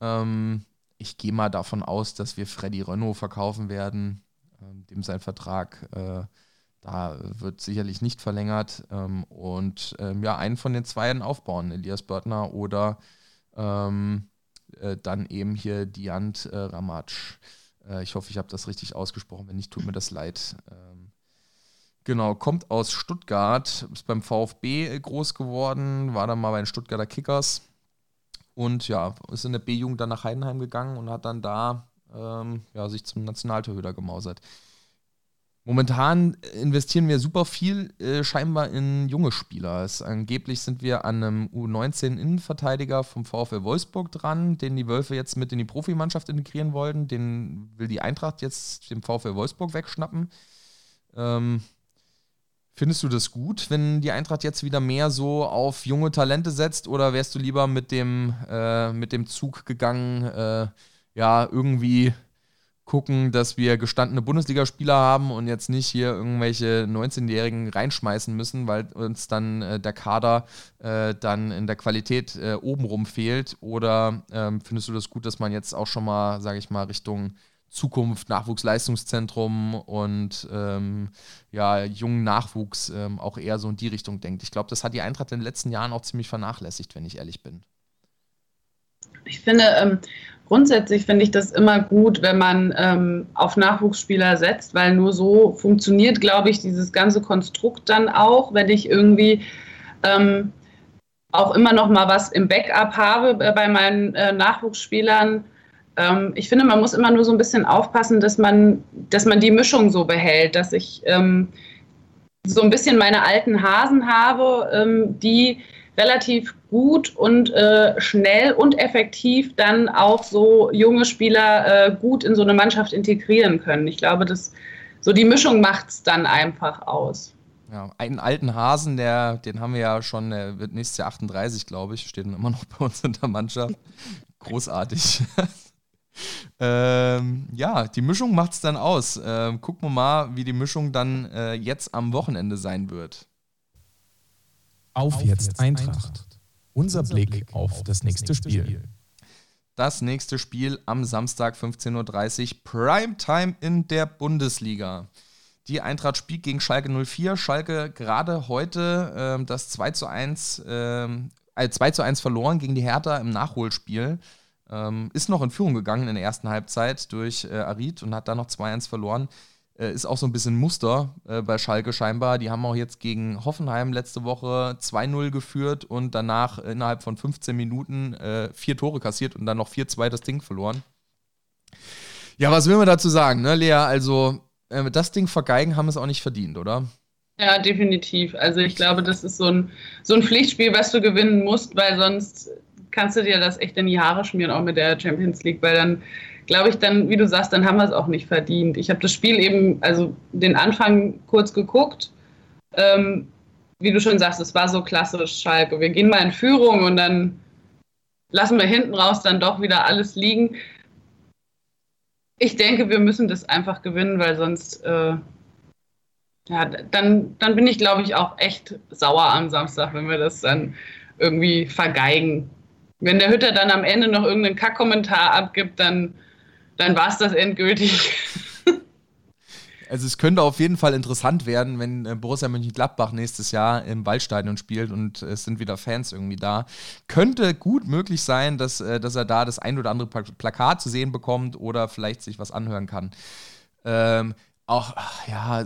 Ähm, ich gehe mal davon aus, dass wir Freddy Renault verkaufen werden. Ähm, dem sein Vertrag äh, da wird sicherlich nicht verlängert. Ähm, und ähm, ja, einen von den Zweien aufbauen, Elias Börtner oder ähm, äh, dann eben hier Diant äh, Ramatsch. Äh, ich hoffe, ich habe das richtig ausgesprochen. Wenn nicht, tut mir das leid. Ähm, genau, kommt aus Stuttgart, ist beim VfB groß geworden, war dann mal bei den Stuttgarter Kickers und ja, ist in der B-Jugend dann nach Heidenheim gegangen und hat dann da ähm, ja, sich zum Nationaltorhüter gemausert. Momentan investieren wir super viel äh, scheinbar in junge Spieler. Es, angeblich sind wir an einem U19-Innenverteidiger vom VfL Wolfsburg dran, den die Wölfe jetzt mit in die Profimannschaft integrieren wollten. Den will die Eintracht jetzt dem VfL Wolfsburg wegschnappen. Ähm, findest du das gut, wenn die Eintracht jetzt wieder mehr so auf junge Talente setzt oder wärst du lieber mit dem, äh, mit dem Zug gegangen, äh, ja, irgendwie gucken, dass wir gestandene Bundesligaspieler haben und jetzt nicht hier irgendwelche 19-Jährigen reinschmeißen müssen, weil uns dann äh, der Kader äh, dann in der Qualität äh, obenrum fehlt? Oder ähm, findest du das gut, dass man jetzt auch schon mal, sage ich mal, Richtung Zukunft, Nachwuchsleistungszentrum und ähm, ja, jungen Nachwuchs ähm, auch eher so in die Richtung denkt? Ich glaube, das hat die Eintracht in den letzten Jahren auch ziemlich vernachlässigt, wenn ich ehrlich bin. Ich finde, ähm, grundsätzlich finde ich das immer gut, wenn man ähm, auf Nachwuchsspieler setzt, weil nur so funktioniert, glaube ich, dieses ganze Konstrukt dann auch, wenn ich irgendwie ähm, auch immer noch mal was im Backup habe bei meinen äh, Nachwuchsspielern. Ähm, ich finde, man muss immer nur so ein bisschen aufpassen, dass man, dass man die Mischung so behält, dass ich ähm, so ein bisschen meine alten Hasen habe, ähm, die relativ gut und äh, schnell und effektiv dann auch so junge Spieler äh, gut in so eine Mannschaft integrieren können. Ich glaube, dass so die Mischung macht es dann einfach aus. Ja, einen alten Hasen, der, den haben wir ja schon, der wird nächstes Jahr 38, glaube ich, steht immer noch bei uns in der Mannschaft. Großartig. ähm, ja, die Mischung macht es dann aus. Ähm, gucken wir mal, wie die Mischung dann äh, jetzt am Wochenende sein wird. Auf, jetzt Eintracht. Unser Blick auf das nächste Spiel. Das nächste Spiel am Samstag 15.30 Uhr, Primetime in der Bundesliga. Die Eintracht spielt gegen Schalke 04. Schalke gerade heute äh, das 2 zu 1, äh, 2 zu 1 verloren gegen die Hertha im Nachholspiel. Ähm, ist noch in Führung gegangen in der ersten Halbzeit durch äh, Arid und hat dann noch 2-1 verloren. Äh, ist auch so ein bisschen Muster äh, bei Schalke scheinbar. Die haben auch jetzt gegen Hoffenheim letzte Woche 2-0 geführt und danach innerhalb von 15 Minuten äh, vier Tore kassiert und dann noch 4-2 das Ding verloren. Ja, was will man dazu sagen, ne, Lea? Also, äh, das Ding vergeigen haben es auch nicht verdient, oder? Ja, definitiv. Also ich glaube, das ist so ein, so ein Pflichtspiel, was du gewinnen musst, weil sonst kannst du dir das echt in die Haare schmieren, auch mit der Champions League, weil dann glaube ich, dann, wie du sagst, dann haben wir es auch nicht verdient. Ich habe das Spiel eben, also den Anfang kurz geguckt. Ähm, wie du schon sagst, es war so klassisch Schalke. Wir gehen mal in Führung und dann lassen wir hinten raus dann doch wieder alles liegen. Ich denke, wir müssen das einfach gewinnen, weil sonst, äh, ja, dann, dann bin ich, glaube ich, auch echt sauer am Samstag, wenn wir das dann irgendwie vergeigen. Wenn der Hütter dann am Ende noch irgendeinen Kackkommentar abgibt, dann, dann war es das endgültig. Also es könnte auf jeden Fall interessant werden, wenn äh, Borussia Mönchengladbach nächstes Jahr im Waldstadion spielt und es sind wieder Fans irgendwie da. Könnte gut möglich sein, dass, äh, dass er da das ein oder andere Plakat zu sehen bekommt oder vielleicht sich was anhören kann. Ähm, auch, ja,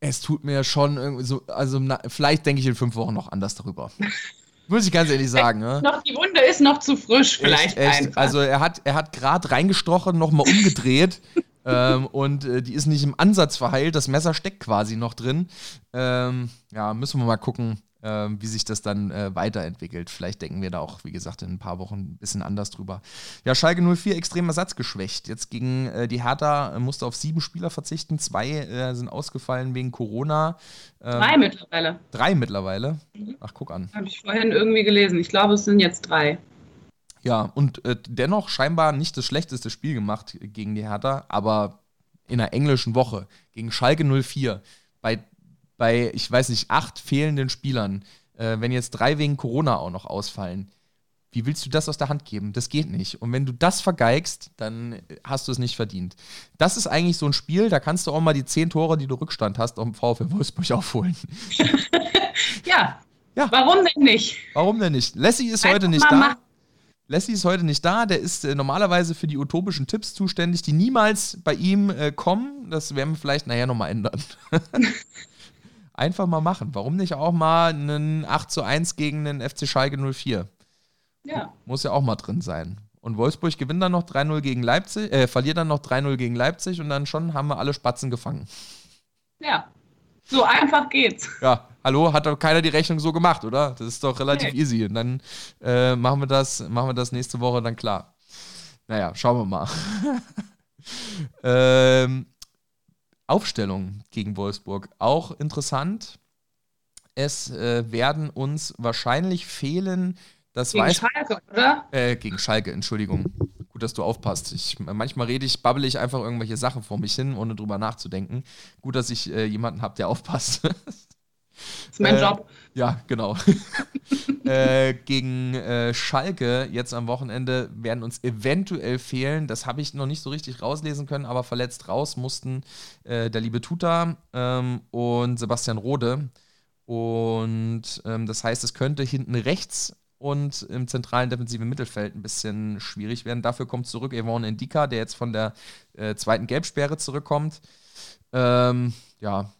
es tut mir schon irgendwie so, also na, vielleicht denke ich in fünf Wochen noch anders darüber. Muss ich ganz ehrlich sagen. Ne? Noch, die Wunde ist noch zu frisch, vielleicht echt, echt. Also er hat, er hat gerade reingestochen, nochmal umgedreht ähm, und äh, die ist nicht im Ansatz verheilt. Das Messer steckt quasi noch drin. Ähm, ja, müssen wir mal gucken, äh, wie sich das dann äh, weiterentwickelt. Vielleicht denken wir da auch, wie gesagt, in ein paar Wochen ein bisschen anders drüber. Ja, Schalke 04 extrem ersatzgeschwächt. Jetzt gegen äh, die Hertha musste auf sieben Spieler verzichten. Zwei äh, sind ausgefallen wegen Corona. Ähm, drei mittlerweile. Drei mittlerweile? Ach, guck an. Habe ich vorhin irgendwie gelesen. Ich glaube, es sind jetzt drei. Ja, und äh, dennoch scheinbar nicht das schlechteste Spiel gemacht gegen die Hertha, aber in einer englischen Woche gegen Schalke 04 bei, bei ich weiß nicht, acht fehlenden Spielern, äh, wenn jetzt drei wegen Corona auch noch ausfallen, wie willst du das aus der Hand geben? Das geht nicht. Und wenn du das vergeigst, dann hast du es nicht verdient. Das ist eigentlich so ein Spiel, da kannst du auch mal die zehn Tore, die du Rückstand hast, am VfL Wolfsburg aufholen. ja. ja. Warum denn nicht? Warum denn nicht? Lassie ist Einfach heute nicht da. Machen. Leslie ist heute nicht da. Der ist äh, normalerweise für die utopischen Tipps zuständig, die niemals bei ihm äh, kommen. Das werden wir vielleicht nachher nochmal ändern. Einfach mal machen. Warum nicht auch mal einen 8 zu 1 gegen den FC Schalke 04? Ja. Muss ja auch mal drin sein. Und Wolfsburg gewinnt dann noch 3-0 gegen Leipzig, äh, verliert dann noch 3-0 gegen Leipzig und dann schon haben wir alle Spatzen gefangen. Ja. So einfach geht's. Ja, hallo, hat doch keiner die Rechnung so gemacht, oder? Das ist doch relativ nee. easy. Und dann äh, machen, wir das, machen wir das nächste Woche dann klar. Naja, schauen wir mal. ähm, Aufstellung gegen Wolfsburg. Auch interessant. Es äh, werden uns wahrscheinlich fehlen, das gegen weiß. Schalke, oder? Äh, gegen Schalke, Entschuldigung. Gut, dass du aufpasst. Ich, manchmal rede ich, babbel ich einfach irgendwelche Sachen vor mich hin, ohne drüber nachzudenken. Gut, dass ich äh, jemanden habe, der aufpasst. Das ist mein äh, Job. Ja, genau. äh, gegen äh, Schalke jetzt am Wochenende werden uns eventuell fehlen. Das habe ich noch nicht so richtig rauslesen können, aber verletzt raus mussten äh, der liebe Tuta ähm, und Sebastian Rode. Und ähm, das heißt, es könnte hinten rechts und im zentralen defensiven Mittelfeld ein bisschen schwierig werden. Dafür kommt zurück Evon Indika, der jetzt von der äh, zweiten Gelbsperre zurückkommt. Ähm, ja,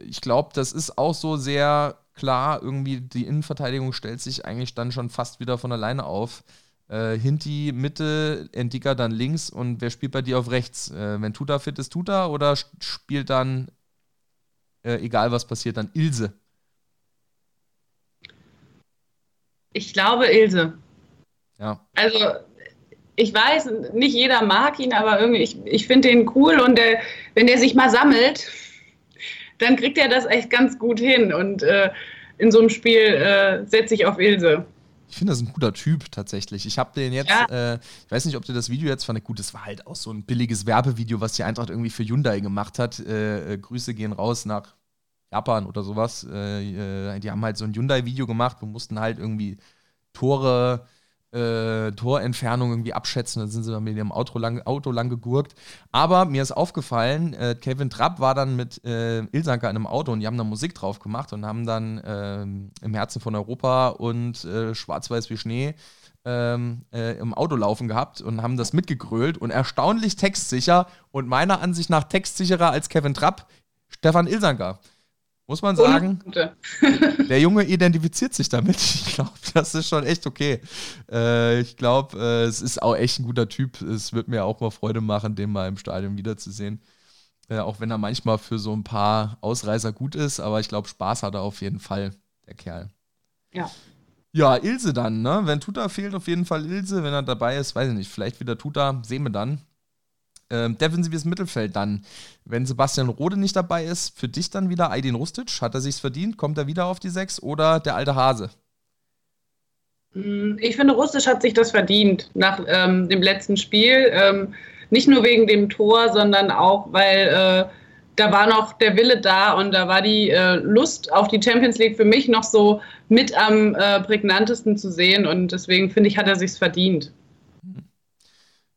ich glaube, das ist auch so sehr klar. Irgendwie die Innenverteidigung stellt sich eigentlich dann schon fast wieder von alleine auf. Äh, Hinti Mitte, Endika dann links und wer spielt bei dir auf rechts? Äh, wenn Tuta fit ist, Tuta oder spielt dann, äh, egal was passiert, dann Ilse? Ich glaube Ilse. Ja. Also ich weiß, nicht jeder mag ihn, aber irgendwie, ich, ich finde den cool und der, wenn der sich mal sammelt, dann kriegt er das echt ganz gut hin. Und äh, in so einem Spiel äh, setze ich auf Ilse. Ich finde das ein guter Typ tatsächlich. Ich habe den jetzt, ja. äh, ich weiß nicht, ob du das Video jetzt fand. Gut, das war halt auch so ein billiges Werbevideo, was die Eintracht irgendwie für Hyundai gemacht hat. Äh, äh, Grüße gehen raus nach Japan oder sowas. Äh, die haben halt so ein Hyundai-Video gemacht. Wir mussten halt irgendwie Tore äh, Torentfernung irgendwie abschätzen. Dann sind sie dann mit ihrem Auto lang, Auto lang gegurkt. Aber mir ist aufgefallen, äh, Kevin Trapp war dann mit äh, Ilsanker in einem Auto und die haben da Musik drauf gemacht und haben dann äh, im Herzen von Europa und äh, Schwarz-Weiß wie Schnee ähm, äh, im Auto laufen gehabt und haben das mitgegrölt und erstaunlich textsicher und meiner Ansicht nach textsicherer als Kevin Trapp, Stefan Ilsanker. Muss man sagen, der Junge identifiziert sich damit. Ich glaube, das ist schon echt okay. Äh, ich glaube, äh, es ist auch echt ein guter Typ. Es wird mir auch mal Freude machen, den mal im Stadion wiederzusehen. Äh, auch wenn er manchmal für so ein paar Ausreißer gut ist, aber ich glaube, Spaß hat er auf jeden Fall, der Kerl. Ja. Ja, Ilse dann, ne? Wenn Tuta fehlt, auf jeden Fall Ilse. Wenn er dabei ist, weiß ich nicht. Vielleicht wieder Tuta, sehen wir dann. Ähm, defensives Mittelfeld dann. Wenn Sebastian Rode nicht dabei ist, für dich dann wieder Aydin Rustic. Hat er sich's verdient? Kommt er wieder auf die Sechs oder der alte Hase? Hm, ich finde, Rustic hat sich das verdient nach ähm, dem letzten Spiel. Ähm, nicht nur wegen dem Tor, sondern auch, weil äh, da war noch der Wille da und da war die äh, Lust auf die Champions League für mich noch so mit am äh, prägnantesten zu sehen und deswegen finde ich, hat er sich's verdient.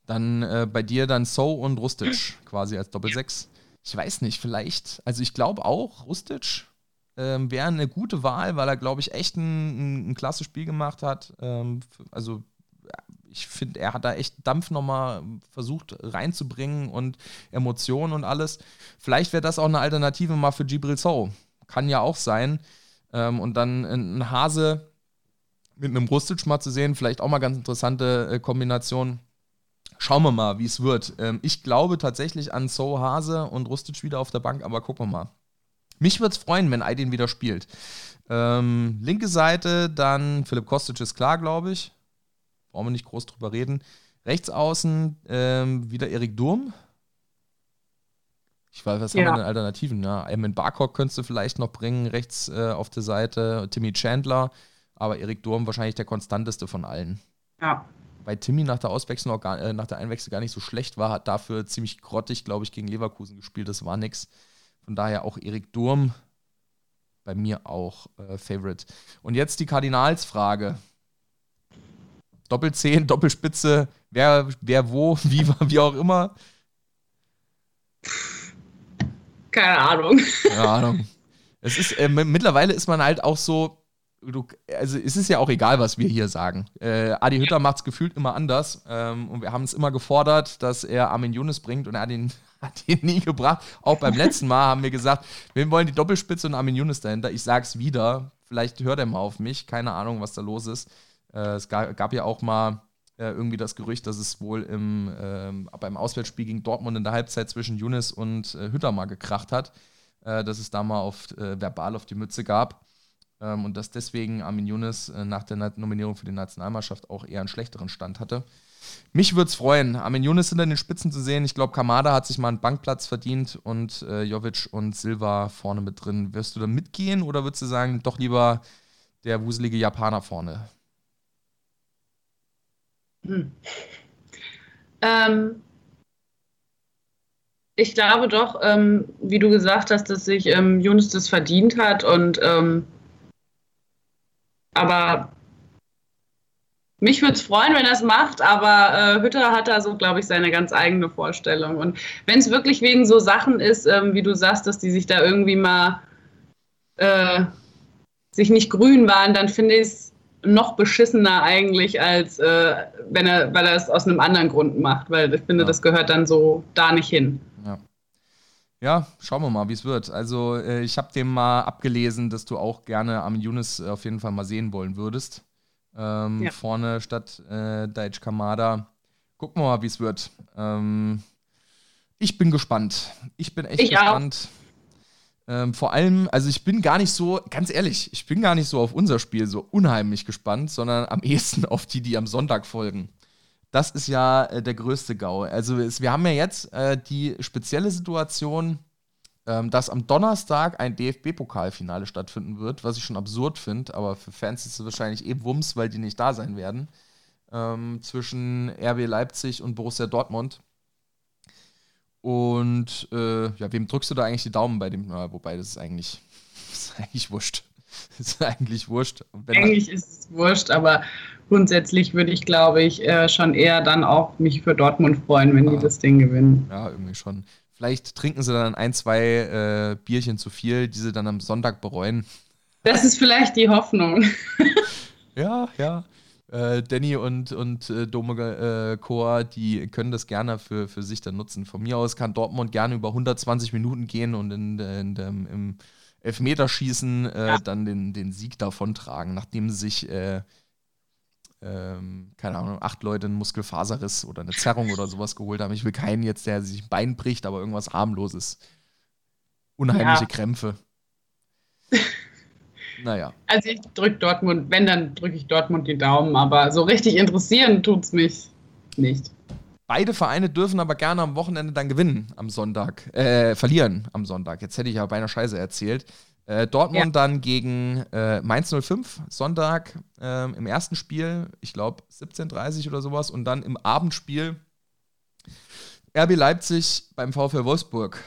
Dann äh, bei dir dann So und Rustic quasi als Doppelsechs. Ich weiß nicht, vielleicht, also ich glaube auch, Rustic ähm, wäre eine gute Wahl, weil er, glaube ich, echt ein, ein, ein klasse Spiel gemacht hat. Ähm, also ich finde, er hat da echt Dampf nochmal versucht reinzubringen und Emotionen und alles. Vielleicht wäre das auch eine Alternative mal für Gibril So. Kann ja auch sein. Ähm, und dann ein Hase mit einem Rustic mal zu sehen, vielleicht auch mal ganz interessante äh, Kombination. Schauen wir mal, wie es wird. Ähm, ich glaube tatsächlich an So Hase und Rustic wieder auf der Bank, aber gucken wir mal. Mich würde es freuen, wenn Aydin wieder spielt. Ähm, linke Seite, dann Philipp Kostic ist klar, glaube ich. Brauchen wir nicht groß drüber reden. Rechts außen ähm, wieder Erik Durm. Ich weiß, was ja. haben wir denn Alternativen? Ja, Eamon Barcock könntest du vielleicht noch bringen, rechts äh, auf der Seite. Timmy Chandler. Aber Erik Durm wahrscheinlich der konstanteste von allen. Ja. Weil Timmy nach der Auswechslung gar, äh, nach der Einwechslung gar nicht so schlecht war, hat dafür ziemlich grottig, glaube ich, gegen Leverkusen gespielt. Das war nix. Von daher auch Erik Durm bei mir auch äh, Favorite. Und jetzt die Kardinalsfrage. Doppelzehn, Doppelspitze, wer, wer wo, wie, wie auch immer. Keine Ahnung. Keine Ahnung. Es ist, äh, mittlerweile ist man halt auch so, du, also es ist ja auch egal, was wir hier sagen. Äh, Adi Hütter macht es gefühlt immer anders ähm, und wir haben es immer gefordert, dass er Armin Younes bringt und er hat ihn, hat ihn nie gebracht. Auch beim letzten Mal haben wir gesagt, wir wollen die Doppelspitze und Armin Younes dahinter. Ich sag's wieder, vielleicht hört er mal auf mich, keine Ahnung, was da los ist. Äh, es gab, gab, ja auch mal äh, irgendwie das Gerücht, dass es wohl im, ähm, beim Auswärtsspiel gegen Dortmund in der Halbzeit zwischen Younes und äh, Hütter mal gekracht hat, äh, dass es da mal auf, verbal auf die Mütze gab. Ähm, und dass deswegen Armin Younes äh, nach der Nominierung für die Nationalmannschaft auch eher einen schlechteren Stand hatte. Mich würde es freuen, Armin Younes hinter den Spitzen zu sehen. Ich glaube, Kamada hat sich mal einen Bankplatz verdient und äh, Jovic und Silva vorne mit drin. Wirst du da mitgehen oder würdest du sagen, doch lieber der wuselige Japaner vorne? Hm. Ähm, ich glaube doch, ähm, wie du gesagt hast, dass sich ähm, Younes das verdient hat und ähm, aber mich würde es freuen, wenn er es macht, aber äh, Hütter hat da so, glaube ich, seine ganz eigene Vorstellung. Und wenn es wirklich wegen so Sachen ist, ähm, wie du sagst, dass die sich da irgendwie mal äh, sich nicht grün waren, dann finde ich es noch beschissener eigentlich, als äh, wenn er, weil er es aus einem anderen Grund macht, weil ich finde, ja. das gehört dann so da nicht hin. Ja. Schauen wir mal, wie es wird. Also, äh, ich habe dem mal abgelesen, dass du auch gerne Armin Younes auf jeden Fall mal sehen wollen würdest. Ähm, ja. Vorne statt äh, Daichi Kamada. Gucken wir mal, wie es wird. Ähm, ich bin gespannt. Ich bin echt ich gespannt. Ähm, vor allem, also ich bin gar nicht so, ganz ehrlich, ich bin gar nicht so auf unser Spiel so unheimlich gespannt, sondern am ehesten auf die, die am Sonntag folgen. Das ist ja äh, der größte GAU. Also es, wir haben ja jetzt äh, die spezielle Situation, ähm, dass am Donnerstag ein DFB-Pokalfinale stattfinden wird, was ich schon absurd finde, aber für Fans ist es wahrscheinlich eh Wumms, weil die nicht da sein werden. Ähm, zwischen RB Leipzig und Borussia Dortmund. Und äh, ja, wem drückst du da eigentlich die Daumen bei dem? Ja, wobei, das ist eigentlich, das ist eigentlich wurscht. Ist eigentlich wurscht. eigentlich ist es wurscht, aber grundsätzlich würde ich, glaube ich, äh, schon eher dann auch mich für Dortmund freuen, wenn ja. die das Ding gewinnen. Ja, irgendwie schon. Vielleicht trinken sie dann ein, zwei äh, Bierchen zu viel, die sie dann am Sonntag bereuen. Das ist vielleicht die Hoffnung. ja, ja. Äh, Danny und, und äh, Dome äh, Chor, die können das gerne für, für sich dann nutzen. Von mir aus kann Dortmund gerne über 120 Minuten gehen und in, in, in im Elfmeterschießen äh, ja. dann den, den Sieg davontragen, nachdem sich, äh, ähm, keine Ahnung, acht Leute einen Muskelfaserriss oder eine Zerrung oder sowas geholt haben. Ich will keinen jetzt, der sich ein Bein bricht, aber irgendwas harmloses. Unheimliche ja. Krämpfe. naja. Also ich drücke Dortmund, wenn, dann drücke ich Dortmund die Daumen, aber so richtig interessieren tut es mich nicht. Beide Vereine dürfen aber gerne am Wochenende dann gewinnen am Sonntag, äh, verlieren am Sonntag. Jetzt hätte ich ja beinahe Scheiße erzählt. Äh, Dortmund ja. dann gegen äh, Mainz 05, Sonntag äh, im ersten Spiel, ich glaube 17.30 oder sowas, und dann im Abendspiel RB Leipzig beim VfL Wolfsburg.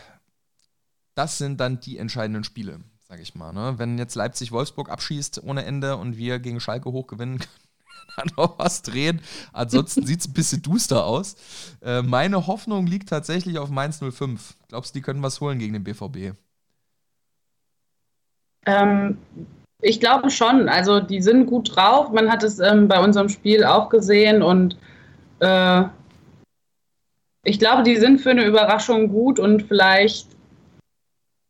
das sind dann die entscheidenden Spiele, sage ich mal. Ne? Wenn jetzt Leipzig Wolfsburg abschießt ohne Ende und wir gegen Schalke hoch gewinnen, kann noch was drehen. Ansonsten sieht es ein bisschen duster aus. Äh, meine Hoffnung liegt tatsächlich auf Mainz 05. Glaubst du, die können was holen gegen den BVB? Ähm, ich glaube schon. Also die sind gut drauf. Man hat es ähm, bei unserem Spiel auch gesehen und äh, ich glaube, die sind für eine Überraschung gut und vielleicht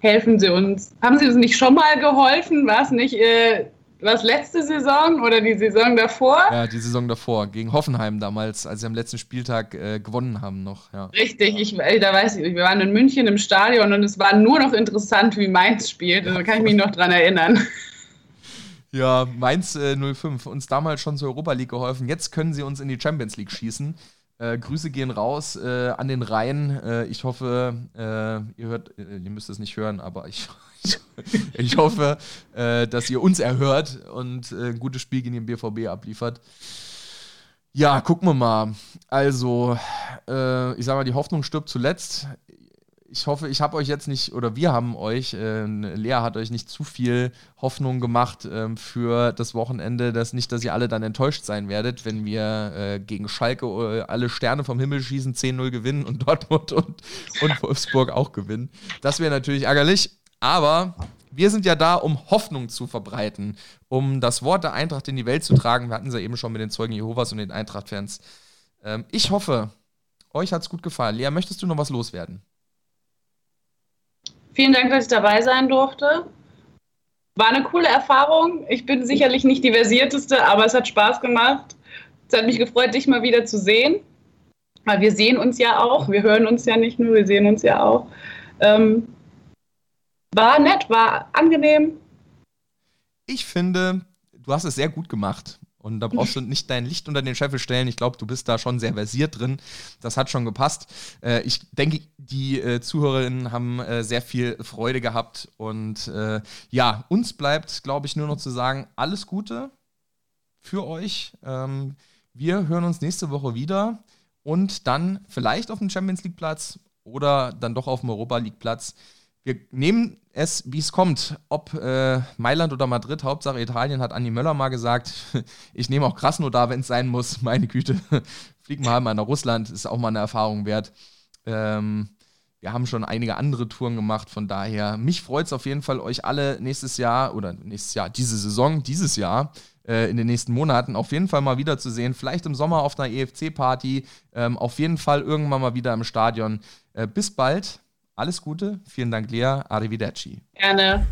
helfen sie uns. Haben sie uns nicht schon mal geholfen? War es nicht äh, was letzte Saison oder die Saison davor? Ja, die Saison davor, gegen Hoffenheim damals, als sie am letzten Spieltag äh, gewonnen haben noch. Ja. Richtig, ich, da weiß ich, wir waren in München im Stadion und es war nur noch interessant, wie Mainz spielt. Da also kann ich mich noch dran erinnern. Ja, Mainz äh, 05, uns damals schon zur Europa League geholfen. Jetzt können sie uns in die Champions League schießen. Äh, Grüße gehen raus äh, an den Rhein. Äh, ich hoffe, äh, ihr hört, ihr müsst es nicht hören, aber ich, ich, hoffe, dass ihr uns erhört und ein gutes Spiel gegen den BVB abliefert. Ja, gucken wir mal. Also, ich sag mal, die Hoffnung stirbt zuletzt ich hoffe, ich habe euch jetzt nicht, oder wir haben euch, äh, Lea hat euch nicht zu viel Hoffnung gemacht äh, für das Wochenende, dass nicht, dass ihr alle dann enttäuscht sein werdet, wenn wir äh, gegen Schalke äh, alle Sterne vom Himmel schießen, 10-0 gewinnen und Dortmund und, und Wolfsburg auch gewinnen. Das wäre natürlich ärgerlich, aber wir sind ja da, um Hoffnung zu verbreiten, um das Wort der Eintracht in die Welt zu tragen. Wir hatten es ja eben schon mit den Zeugen Jehovas und den Eintracht-Fans. Ähm, ich hoffe, euch hat es gut gefallen. Lea, möchtest du noch was loswerden? Vielen Dank, dass ich dabei sein durfte. War eine coole Erfahrung. Ich bin sicherlich nicht die versierteste, aber es hat Spaß gemacht. Es hat mich gefreut, dich mal wieder zu sehen. Weil wir sehen uns ja auch. Wir hören uns ja nicht nur, wir sehen uns ja auch. Ähm, war nett, war angenehm. Ich finde, du hast es sehr gut gemacht. Und da brauchst du nicht dein Licht unter den Scheffel stellen. Ich glaube, du bist da schon sehr versiert drin. Das hat schon gepasst. Äh, ich denke, die äh, Zuhörerinnen haben äh, sehr viel Freude gehabt. Und äh, ja, uns bleibt, glaube ich, nur noch zu sagen, alles Gute für euch. Ähm, wir hören uns nächste Woche wieder und dann vielleicht auf dem Champions League Platz oder dann doch auf dem Europa League Platz. Wir nehmen es, wie es kommt. Ob äh, Mailand oder Madrid, Hauptsache Italien, hat Andi Möller mal gesagt. Ich nehme auch Krasnodar, wenn es sein muss. Meine Güte. Fliegen wir halt mal nach Russland, ist auch mal eine Erfahrung wert. Ähm, wir haben schon einige andere Touren gemacht, von daher, mich freut es auf jeden Fall, euch alle nächstes Jahr oder nächstes Jahr, diese Saison, dieses Jahr, äh, in den nächsten Monaten auf jeden Fall mal wiederzusehen. Vielleicht im Sommer auf einer EFC-Party, ähm, auf jeden Fall irgendwann mal wieder im Stadion. Äh, bis bald. Alles Gute, vielen Dank, Lea. Arrivederci. Gerne.